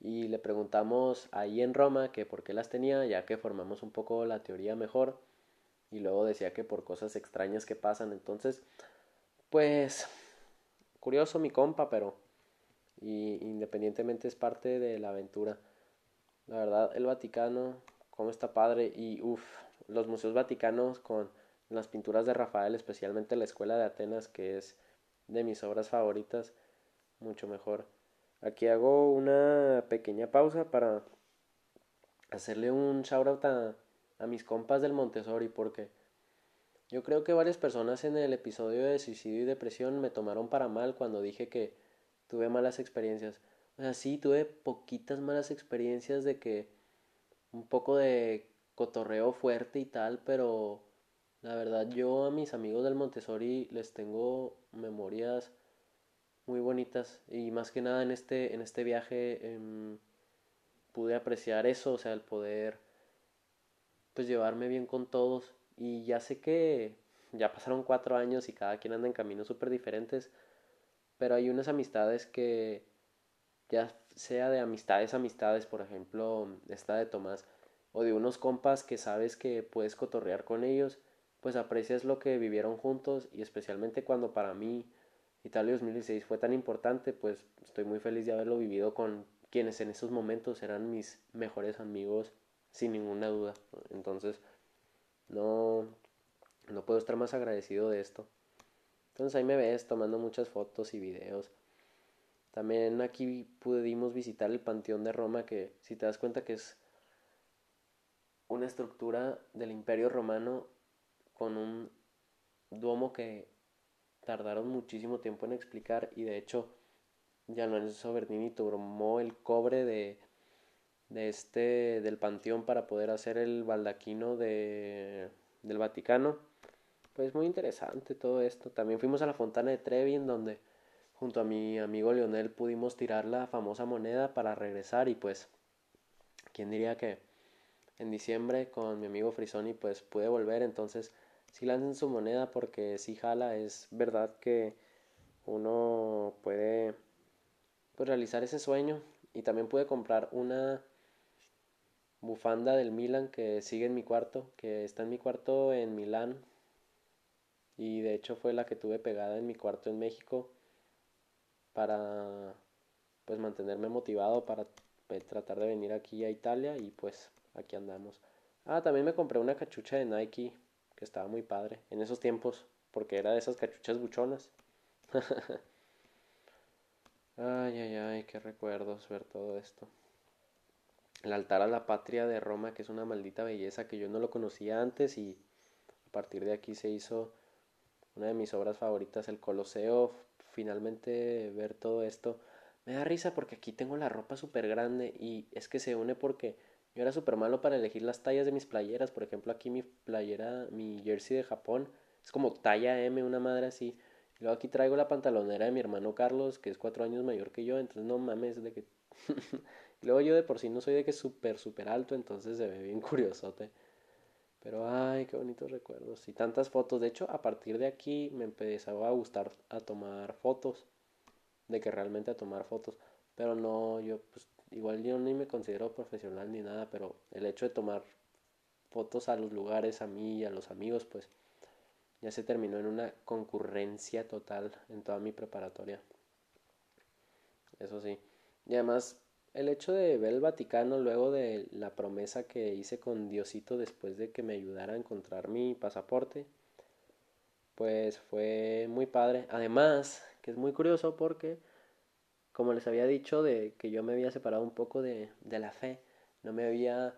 y le preguntamos ahí en Roma que por qué las tenía, ya que formamos un poco la teoría mejor, y luego decía que por cosas extrañas que pasan, entonces, pues, curioso mi compa, pero y independientemente es parte de la aventura. La verdad, el Vaticano, como está padre, y uff, los museos vaticanos con las pinturas de Rafael, especialmente la Escuela de Atenas, que es de mis obras favoritas, mucho mejor. Aquí hago una pequeña pausa para hacerle un shout a, a mis compas del Montessori porque yo creo que varias personas en el episodio de suicidio y depresión me tomaron para mal cuando dije que tuve malas experiencias. O sea, sí, tuve poquitas malas experiencias de que un poco de cotorreo fuerte y tal, pero la verdad yo a mis amigos del Montessori les tengo memorias muy bonitas y más que nada en este, en este viaje em, pude apreciar eso, o sea, el poder pues llevarme bien con todos. Y ya sé que ya pasaron cuatro años y cada quien anda en caminos súper diferentes, pero hay unas amistades que ya sea de amistades, amistades, por ejemplo, esta de Tomás, o de unos compas que sabes que puedes cotorrear con ellos, pues aprecias lo que vivieron juntos y especialmente cuando para mí Italia 2016 fue tan importante, pues estoy muy feliz de haberlo vivido con quienes en esos momentos eran mis mejores amigos, sin ninguna duda. Entonces, no, no puedo estar más agradecido de esto. Entonces ahí me ves tomando muchas fotos y videos. También aquí pudimos visitar el Panteón de Roma, que si te das cuenta que es una estructura del Imperio Romano con un duomo que tardaron muchísimo tiempo en explicar y de hecho ya Lorenzo Bernini tomó el cobre de, de este del panteón para poder hacer el baldaquino de, del Vaticano. Pues muy interesante todo esto. También fuimos a la fontana de Trevi en donde junto a mi amigo Leonel pudimos tirar la famosa moneda para regresar y pues quién diría que en diciembre con mi amigo Frisoni pues pude volver entonces si lancen su moneda porque si jala, es verdad que uno puede pues, realizar ese sueño y también pude comprar una bufanda del Milan que sigue en mi cuarto, que está en mi cuarto en Milán y de hecho fue la que tuve pegada en mi cuarto en México para pues mantenerme motivado para pues, tratar de venir aquí a Italia y pues aquí andamos. Ah, también me compré una cachucha de Nike que estaba muy padre en esos tiempos, porque era de esas cachuchas buchonas. *laughs* ay, ay, ay, qué recuerdos ver todo esto. El altar a la patria de Roma, que es una maldita belleza que yo no lo conocía antes y a partir de aquí se hizo una de mis obras favoritas, el Coloseo. Finalmente ver todo esto me da risa porque aquí tengo la ropa súper grande y es que se une porque yo era súper malo para elegir las tallas de mis playeras. Por ejemplo, aquí mi playera, mi jersey de Japón, es como talla M, una madre así. Y luego aquí traigo la pantalonera de mi hermano Carlos, que es cuatro años mayor que yo. Entonces, no mames, de que. *laughs* luego yo de por sí no soy de que súper, súper alto, entonces se ve bien *laughs* curiosote. Pero, ay, qué bonitos recuerdos. Y tantas fotos. De hecho, a partir de aquí me empezaba a gustar a tomar fotos. De que realmente a tomar fotos. Pero no, yo pues igual yo ni me considero profesional ni nada, pero el hecho de tomar fotos a los lugares, a mí y a los amigos, pues ya se terminó en una concurrencia total en toda mi preparatoria. Eso sí. Y además, el hecho de ver el Vaticano luego de la promesa que hice con Diosito después de que me ayudara a encontrar mi pasaporte, pues fue muy padre. Además, que es muy curioso porque, como les había dicho, de que yo me había separado un poco de, de la fe, no me había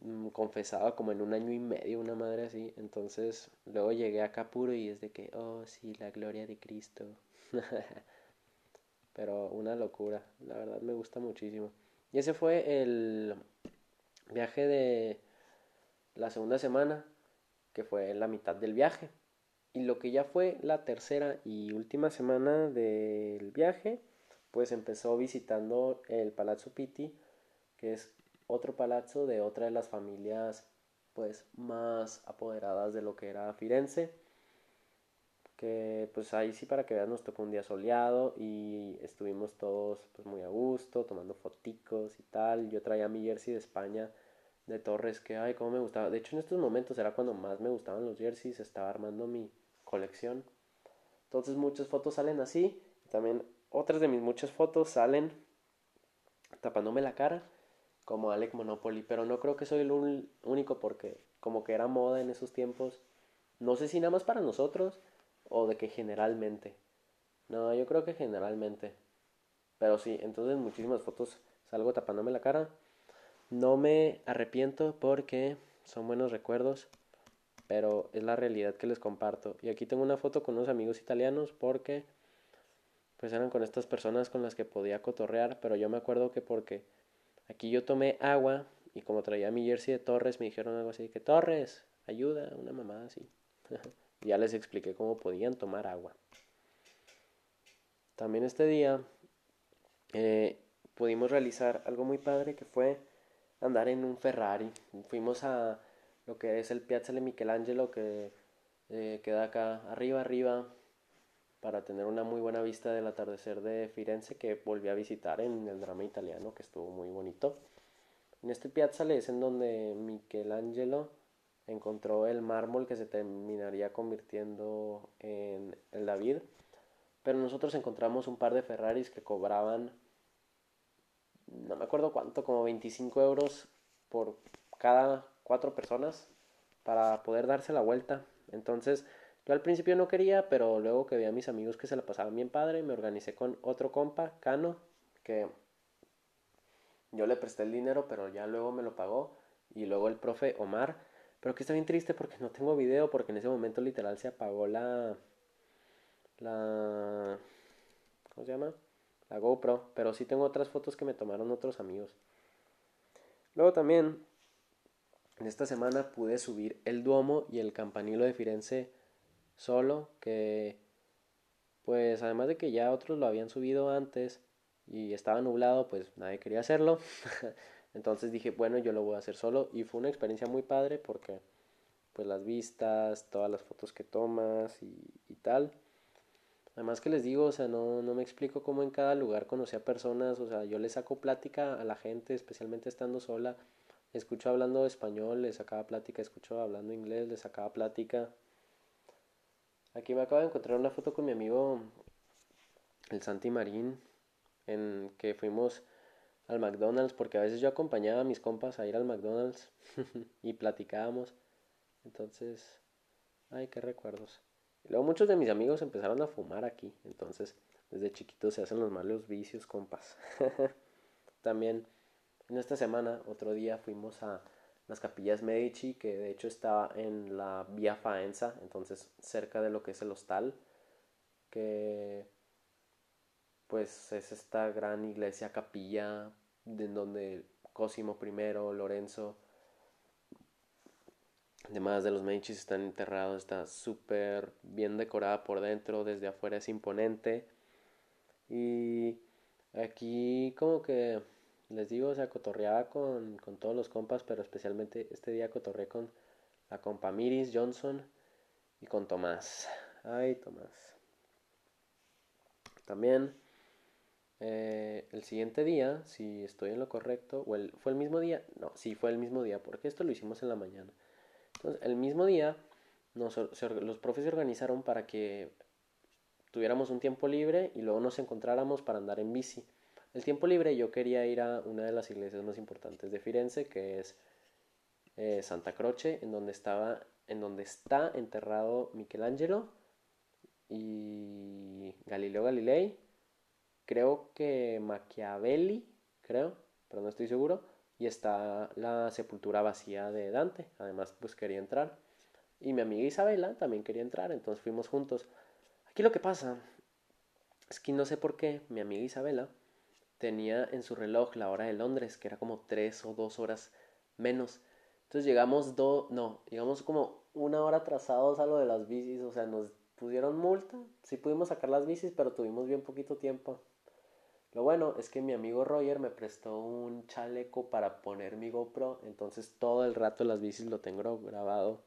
mm, confesado como en un año y medio, una madre así. Entonces, luego llegué acá puro y es de que, oh, sí, la gloria de Cristo. *laughs* Pero una locura, la verdad me gusta muchísimo. Y ese fue el viaje de la segunda semana, que fue la mitad del viaje. Y lo que ya fue la tercera y última semana del viaje, pues empezó visitando el Palazzo Pitti, que es otro palazzo de otra de las familias pues más apoderadas de lo que era Firenze que pues ahí sí para que vean nos tocó un día soleado y estuvimos todos pues muy a gusto tomando foticos y tal. Yo traía mi jersey de España de Torres que ay cómo me gustaba. De hecho en estos momentos era cuando más me gustaban los jerseys estaba armando mi colección. Entonces muchas fotos salen así. También otras de mis muchas fotos salen tapándome la cara como Alec Monopoly pero no creo que soy el único porque como que era moda en esos tiempos. No sé si nada más para nosotros o de que generalmente. No, yo creo que generalmente. Pero sí, entonces muchísimas fotos salgo tapándome la cara. No me arrepiento porque son buenos recuerdos, pero es la realidad que les comparto. Y aquí tengo una foto con unos amigos italianos porque pues eran con estas personas con las que podía cotorrear, pero yo me acuerdo que porque aquí yo tomé agua y como traía mi jersey de Torres me dijeron algo así que Torres, ayuda, una mamada así. *laughs* Ya les expliqué cómo podían tomar agua. También este día eh, pudimos realizar algo muy padre que fue andar en un Ferrari. Fuimos a lo que es el Piazza de Michelangelo que eh, queda acá arriba, arriba, para tener una muy buena vista del atardecer de Firenze que volví a visitar en el drama italiano que estuvo muy bonito. En este Piazza es en donde Michelangelo encontró el mármol que se terminaría convirtiendo en el David. Pero nosotros encontramos un par de Ferraris que cobraban, no me acuerdo cuánto, como 25 euros por cada cuatro personas para poder darse la vuelta. Entonces, yo al principio no quería, pero luego que vi a mis amigos que se la pasaban bien padre, me organicé con otro compa, Cano, que yo le presté el dinero, pero ya luego me lo pagó. Y luego el profe Omar pero que está bien triste porque no tengo video, porque en ese momento literal se apagó la. La. ¿Cómo se llama? La GoPro. Pero sí tengo otras fotos que me tomaron otros amigos. Luego también, en esta semana pude subir el Duomo y el Campanilo de Firenze solo, que pues además de que ya otros lo habían subido antes y estaba nublado, pues nadie quería hacerlo. *laughs* Entonces dije, bueno, yo lo voy a hacer solo y fue una experiencia muy padre porque pues las vistas, todas las fotos que tomas y, tal. Además que les digo, o sea, no, no me explico cómo en cada lugar conocí a personas, o sea, yo le saco plática a la gente, especialmente estando sola. Escucho hablando español, le sacaba plática, escucho hablando inglés, le sacaba plática. Aquí me acabo de encontrar una foto con mi amigo, el Santi Marín, en que fuimos al McDonald's, porque a veces yo acompañaba a mis compas a ir al McDonald's *laughs* y platicábamos. Entonces, ay, qué recuerdos. Luego muchos de mis amigos empezaron a fumar aquí, entonces desde chiquitos se hacen los malos vicios, compas. *laughs* También en esta semana, otro día, fuimos a las capillas Medici, que de hecho estaba en la vía Faenza, entonces cerca de lo que es el hostal, que pues es esta gran iglesia capilla en donde Cosimo I, Lorenzo, además de los Medicis están enterrados, está súper bien decorada por dentro, desde afuera es imponente. Y aquí como que les digo, o sea, cotorreaba con, con todos los compas, pero especialmente este día cotorreé con la compa Miris Johnson y con Tomás. Ay, Tomás. También eh, el siguiente día, si estoy en lo correcto, o el, fue el mismo día, no, sí fue el mismo día, porque esto lo hicimos en la mañana. Entonces, el mismo día, los profes se organizaron para que tuviéramos un tiempo libre y luego nos encontráramos para andar en bici. El tiempo libre yo quería ir a una de las iglesias más importantes de Firenze, que es eh, Santa Croce, en donde estaba en donde está enterrado Michelangelo y Galileo Galilei, creo que Machiavelli, creo, pero no estoy seguro, y está la sepultura vacía de Dante, además pues quería entrar. Y mi amiga Isabela también quería entrar, entonces fuimos juntos. Aquí lo que pasa es que no sé por qué mi amiga Isabela tenía en su reloj la hora de Londres, que era como tres o dos horas menos. Entonces llegamos dos, no, llegamos como una hora atrasados a lo de las bicis, o sea, nos pusieron multa. Sí pudimos sacar las bicis, pero tuvimos bien poquito tiempo. Lo bueno es que mi amigo Roger me prestó un chaleco para poner mi GoPro, entonces todo el rato las bicis lo tengo grabado.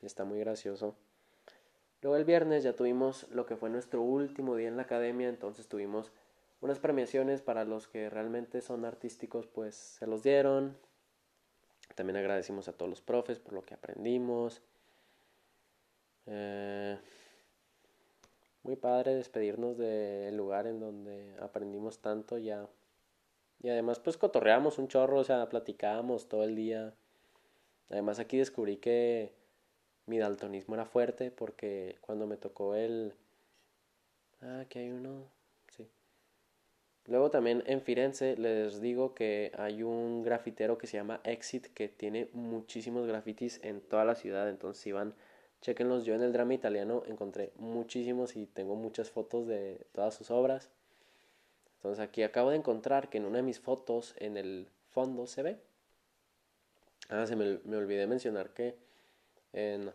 Está muy gracioso. Luego el viernes ya tuvimos lo que fue nuestro último día en la academia, entonces tuvimos unas premiaciones para los que realmente son artísticos, pues se los dieron. También agradecimos a todos los profes por lo que aprendimos. Eh, muy padre despedirnos del lugar en donde aprendimos tanto ya. Y además pues cotorreamos un chorro, o sea, platicábamos todo el día. Además aquí descubrí que mi daltonismo era fuerte porque cuando me tocó el... Ah, aquí hay uno. Sí. Luego también en Firenze les digo que hay un grafitero que se llama Exit que tiene muchísimos grafitis en toda la ciudad. Entonces si van Chequenlos, yo en el drama italiano encontré muchísimos y tengo muchas fotos de todas sus obras. Entonces aquí acabo de encontrar que en una de mis fotos en el fondo se ve. Ah, se me, me olvidé mencionar que en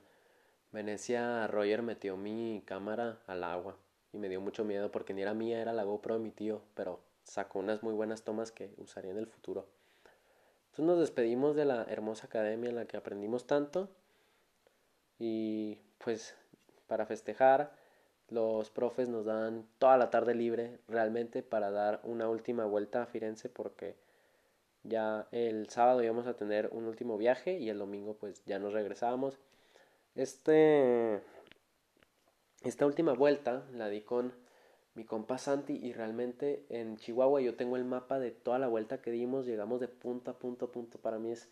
Venecia Roger metió mi cámara al agua y me dio mucho miedo porque ni era mía, era la GoPro de mi tío, pero sacó unas muy buenas tomas que usaría en el futuro. Entonces nos despedimos de la hermosa academia en la que aprendimos tanto y pues para festejar los profes nos dan toda la tarde libre realmente para dar una última vuelta a Firenze porque ya el sábado íbamos a tener un último viaje y el domingo pues ya nos regresábamos. Este esta última vuelta la di con mi compa Santi y realmente en Chihuahua yo tengo el mapa de toda la vuelta que dimos, llegamos de punto a punto a punto, para mí es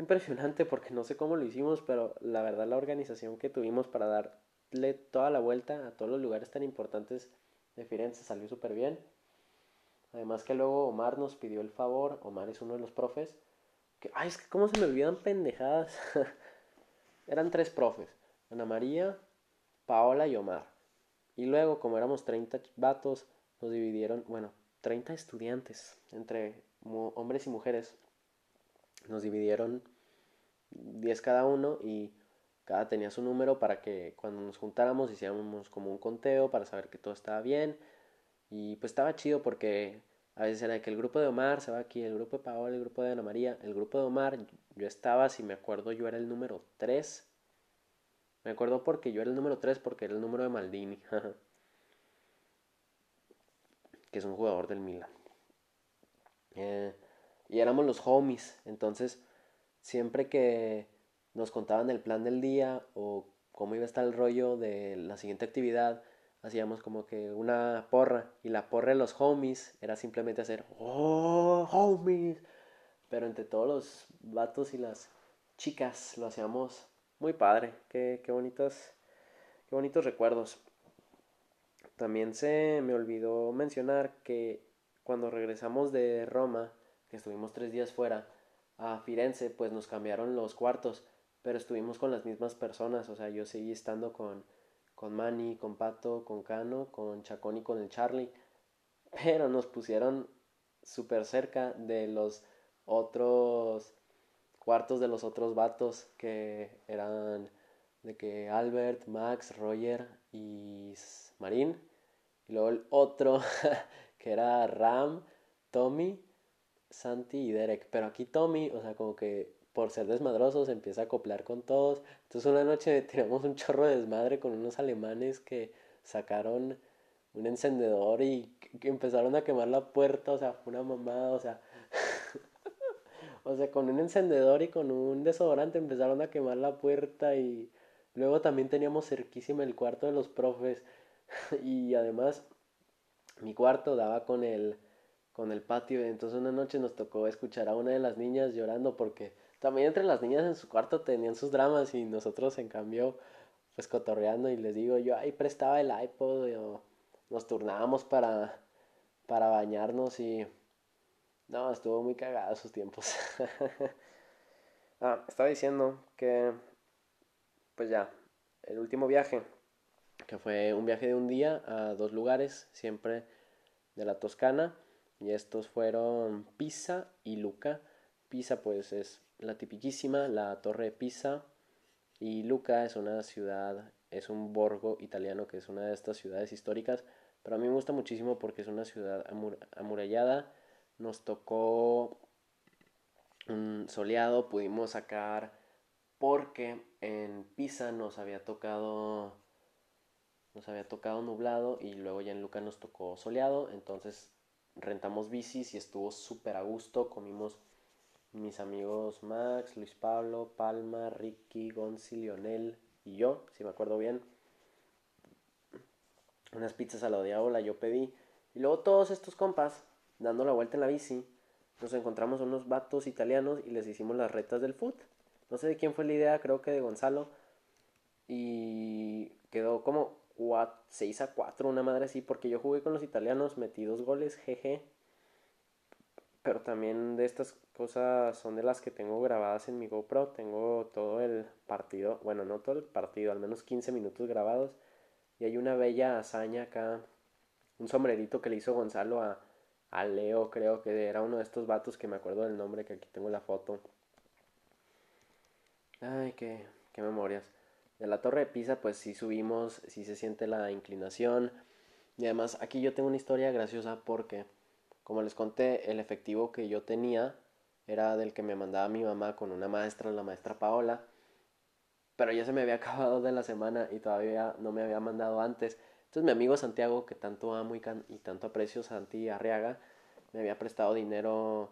impresionante porque no sé cómo lo hicimos, pero la verdad la organización que tuvimos para darle toda la vuelta a todos los lugares tan importantes de Firenze salió súper bien. Además que luego Omar nos pidió el favor, Omar es uno de los profes, que, ay, es que cómo se me olvidan pendejadas. *laughs* Eran tres profes, Ana María, Paola y Omar. Y luego, como éramos 30 vatos, nos dividieron, bueno, 30 estudiantes entre hombres y mujeres nos dividieron 10 cada uno y cada tenía su número para que cuando nos juntáramos hiciéramos como un conteo para saber que todo estaba bien. Y pues estaba chido porque a veces era que el grupo de Omar se va aquí, el grupo de Paola, el grupo de Ana María, el grupo de Omar, yo estaba, si me acuerdo, yo era el número 3. Me acuerdo porque yo era el número 3 porque era el número de Maldini, *laughs* que es un jugador del Milan. Eh, y éramos los homies. Entonces, siempre que nos contaban el plan del día o cómo iba a estar el rollo de la siguiente actividad, hacíamos como que una porra. Y la porra de los homies era simplemente hacer, ¡Oh, homies! Pero entre todos los vatos y las chicas lo hacíamos muy padre. Qué, qué bonitos, qué bonitos recuerdos. También se me olvidó mencionar que cuando regresamos de Roma, que estuvimos tres días fuera, a Firenze, pues nos cambiaron los cuartos, pero estuvimos con las mismas personas, o sea, yo seguí estando con, con Manny, con Pato, con Cano, con Chacón y con el Charlie, *laughs* pero nos pusieron súper cerca de los otros cuartos de los otros vatos que eran de que Albert, Max, Roger y Marín. Y luego el otro *laughs* que era Ram, Tommy Santi y Derek. Pero aquí Tommy, o sea, como que por ser desmadrosos empieza a acoplar con todos. Entonces una noche *laughs* tiramos un chorro de desmadre con unos alemanes que sacaron un encendedor y empezaron a quemar la puerta, o sea, fue una mamada, o sea, *laughs* o sea, con un encendedor y con un desodorante empezaron a quemar la puerta y luego también teníamos cerquísima el cuarto de los profes *laughs* y además mi cuarto daba con el con el patio. Entonces una noche nos tocó escuchar a una de las niñas llorando porque también entre las niñas en su cuarto tenían sus dramas y nosotros en cambio pues cotorreando y les digo yo ahí prestaba el iPod o nos turnábamos para para bañarnos y no, estuvo muy cagado esos tiempos. *laughs* ah, estaba diciendo que pues ya, el último viaje, que fue un viaje de un día a dos lugares, siempre de la Toscana, y estos fueron Pisa y Luca. Pisa pues es la tipiquísima, la torre de Pisa, y Luca es una ciudad, es un borgo italiano que es una de estas ciudades históricas, pero a mí me gusta muchísimo porque es una ciudad amurallada, nos tocó un soleado, pudimos sacar porque en Pisa nos había tocado nos había tocado nublado y luego ya en Luca nos tocó soleado, entonces rentamos bicis y estuvo súper a gusto, comimos mis amigos Max, Luis Pablo, Palma, Ricky, Gonzi, Lionel y yo, si me acuerdo bien. Unas pizzas a la diabla yo pedí. Y luego todos estos compas, dando la vuelta en la bici, nos encontramos unos vatos italianos y les hicimos las retas del foot. No sé de quién fue la idea, creo que de Gonzalo. Y quedó como 6 a 4, una madre así, porque yo jugué con los italianos, metí dos goles, jeje. Pero también de estas cosas son de las que tengo grabadas en mi GoPro. Tengo todo el partido, bueno, no todo el partido, al menos 15 minutos grabados. Y hay una bella hazaña acá, un sombrerito que le hizo Gonzalo a, a Leo, creo que era uno de estos vatos que me acuerdo del nombre, que aquí tengo la foto. Ay, qué, qué memorias. De la torre de Pisa, pues sí subimos, sí se siente la inclinación. Y además aquí yo tengo una historia graciosa porque, como les conté, el efectivo que yo tenía era del que me mandaba mi mamá con una maestra, la maestra Paola. Pero ya se me había *laughs* acabado de la semana y todavía no me había mandado antes. Entonces mi amigo Santiago, que tanto amo y, y tanto aprecio, Santi Arriaga, me había prestado dinero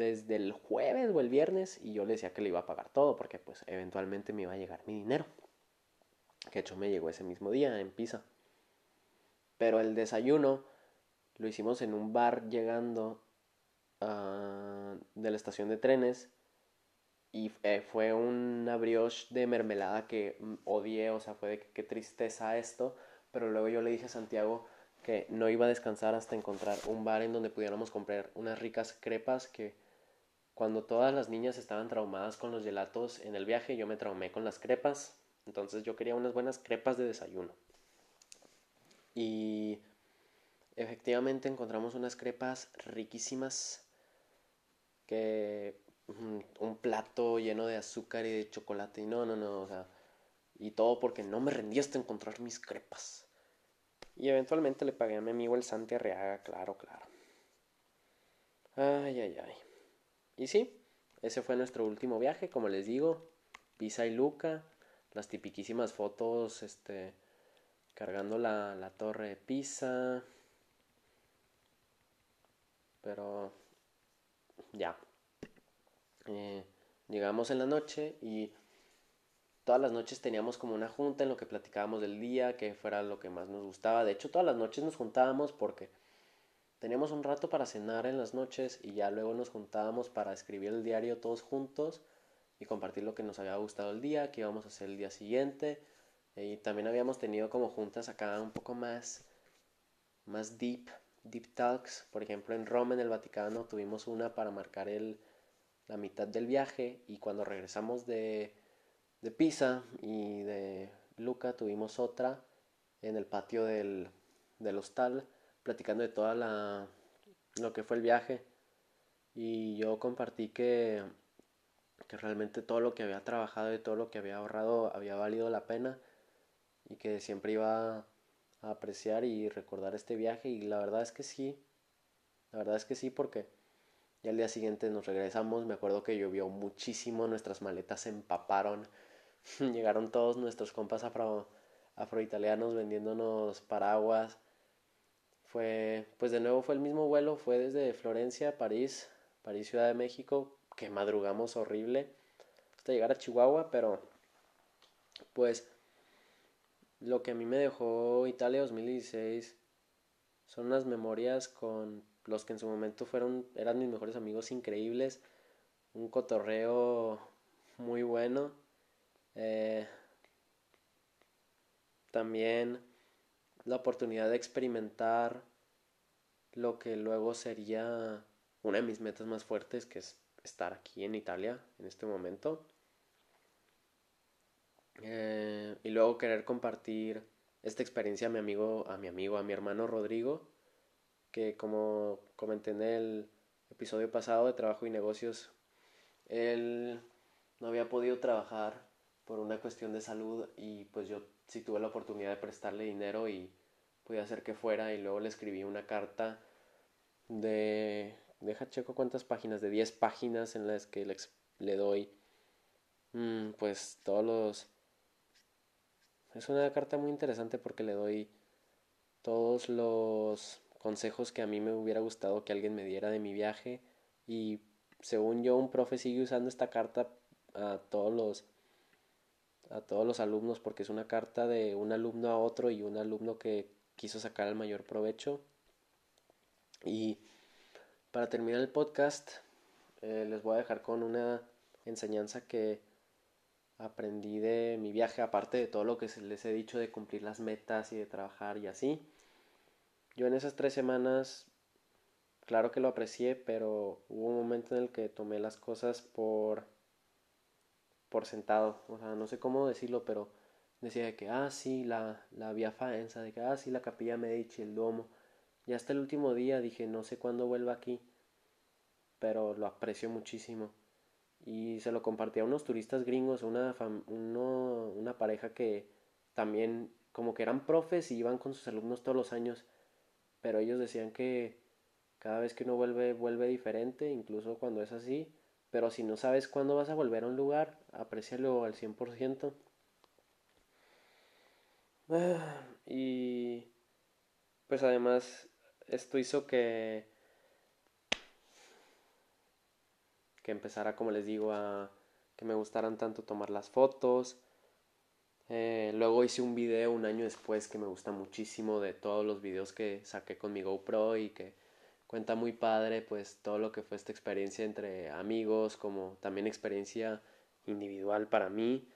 desde el jueves o el viernes y yo le decía que le iba a pagar todo porque pues eventualmente me iba a llegar mi dinero. Que hecho me llegó ese mismo día en Pisa. Pero el desayuno lo hicimos en un bar llegando uh, de la estación de trenes y eh, fue una brioche de mermelada que mm, odié, o sea, fue de qué tristeza esto, pero luego yo le dije a Santiago que no iba a descansar hasta encontrar un bar en donde pudiéramos comprar unas ricas crepas que cuando todas las niñas estaban traumadas con los gelatos en el viaje, yo me traumé con las crepas. Entonces yo quería unas buenas crepas de desayuno. Y efectivamente encontramos unas crepas riquísimas que un plato lleno de azúcar y de chocolate y no, no, no, o sea, y todo porque no me rendí hasta encontrar mis crepas. Y eventualmente le pagué a mi amigo el Santi Arriaga, claro, claro. Ay, ay, ay. Y sí, ese fue nuestro último viaje, como les digo, Pisa y Luca, las tipiquísimas fotos, este, cargando la, la torre de Pisa. Pero ya. Eh, llegamos en la noche y todas las noches teníamos como una junta en lo que platicábamos del día, que fuera lo que más nos gustaba. De hecho, todas las noches nos juntábamos porque Teníamos un rato para cenar en las noches y ya luego nos juntábamos para escribir el diario todos juntos y compartir lo que nos había gustado el día, qué íbamos a hacer el día siguiente. Y también habíamos tenido como juntas acá un poco más, más deep, deep talks. Por ejemplo, en Roma, en el Vaticano, tuvimos una para marcar el, la mitad del viaje y cuando regresamos de, de Pisa y de Luca tuvimos otra en el patio del, del hostal platicando de toda la lo que fue el viaje. Y yo compartí que que realmente todo lo que había trabajado y todo lo que había ahorrado había valido la pena y que siempre iba a apreciar y recordar este viaje. Y la verdad es que sí la verdad es que sí porque ya al día siguiente nos regresamos. Me acuerdo que llovió muchísimo nuestras maletas se empaparon. *laughs* Llegaron todos nuestros compas afro afroitalianos vendiéndonos paraguas fue, pues de nuevo fue el mismo vuelo, fue desde Florencia, París, París, Ciudad de México, que madrugamos horrible hasta llegar a Chihuahua, pero pues lo que a mí me dejó Italia 2016 son unas memorias con los que en su momento fueron, eran mis mejores amigos increíbles, un cotorreo muy bueno. Eh, también la oportunidad de experimentar lo que luego sería una de mis metas más fuertes, que es estar aquí en Italia en este momento. Eh, y luego querer compartir esta experiencia a mi amigo, a mi amigo, a mi hermano Rodrigo, que como comenté en el episodio pasado de trabajo y negocios, él no había podido trabajar por una cuestión de salud y pues yo sí tuve la oportunidad de prestarle dinero y pude hacer que fuera y luego le escribí una carta de deja checo cuántas páginas de 10 páginas en las que le, le doy. Mm, pues todos los es una carta muy interesante porque le doy todos los consejos que a mí me hubiera gustado que alguien me diera de mi viaje y según yo un profe sigue usando esta carta a todos los a todos los alumnos porque es una carta de un alumno a otro y un alumno que quiso sacar el mayor provecho. Y para terminar el podcast eh, les voy a dejar con una enseñanza que aprendí de mi viaje aparte de todo lo que les he dicho de cumplir las metas y de trabajar y así. Yo en esas tres semanas, claro que lo aprecié, pero hubo un momento en el que tomé las cosas por, por sentado. O sea, no sé cómo decirlo, pero decía de que, ah, sí, la, la Vía Faenza, de que, ah, sí, la Capilla Medici, el Duomo. Y hasta el último día dije, no sé cuándo vuelva aquí, pero lo aprecio muchísimo. Y se lo compartí a unos turistas gringos, una, una pareja que también como que eran profes y iban con sus alumnos todos los años pero ellos decían que cada vez que uno vuelve, vuelve diferente, incluso cuando es así, pero si no sabes cuándo vas a volver a un lugar, aprécialo al 100%. Ah, *sighs* y pues además esto hizo que que empezara, como les digo, a que me gustaran tanto tomar las fotos, eh, luego hice un video un año después que me gusta muchísimo de todos los videos que saqué con mi GoPro y que cuenta muy padre pues todo lo que fue esta experiencia entre amigos como también experiencia individual para mí.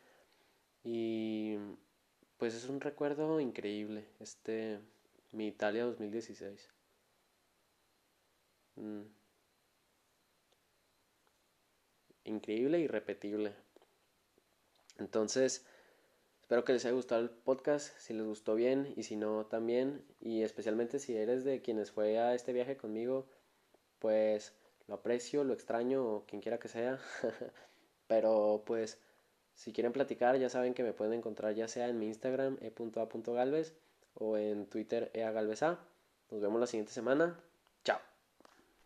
Y pues es un recuerdo increíble este mi Italia 2016 mm. increíble y repetible entonces Espero que les haya gustado el podcast, si les gustó bien y si no también, y especialmente si eres de quienes fue a este viaje conmigo, pues lo aprecio, lo extraño o quien quiera que sea, *laughs* pero pues si quieren platicar ya saben que me pueden encontrar ya sea en mi Instagram e.a.galvez o en Twitter eagalveza. Nos vemos la siguiente semana.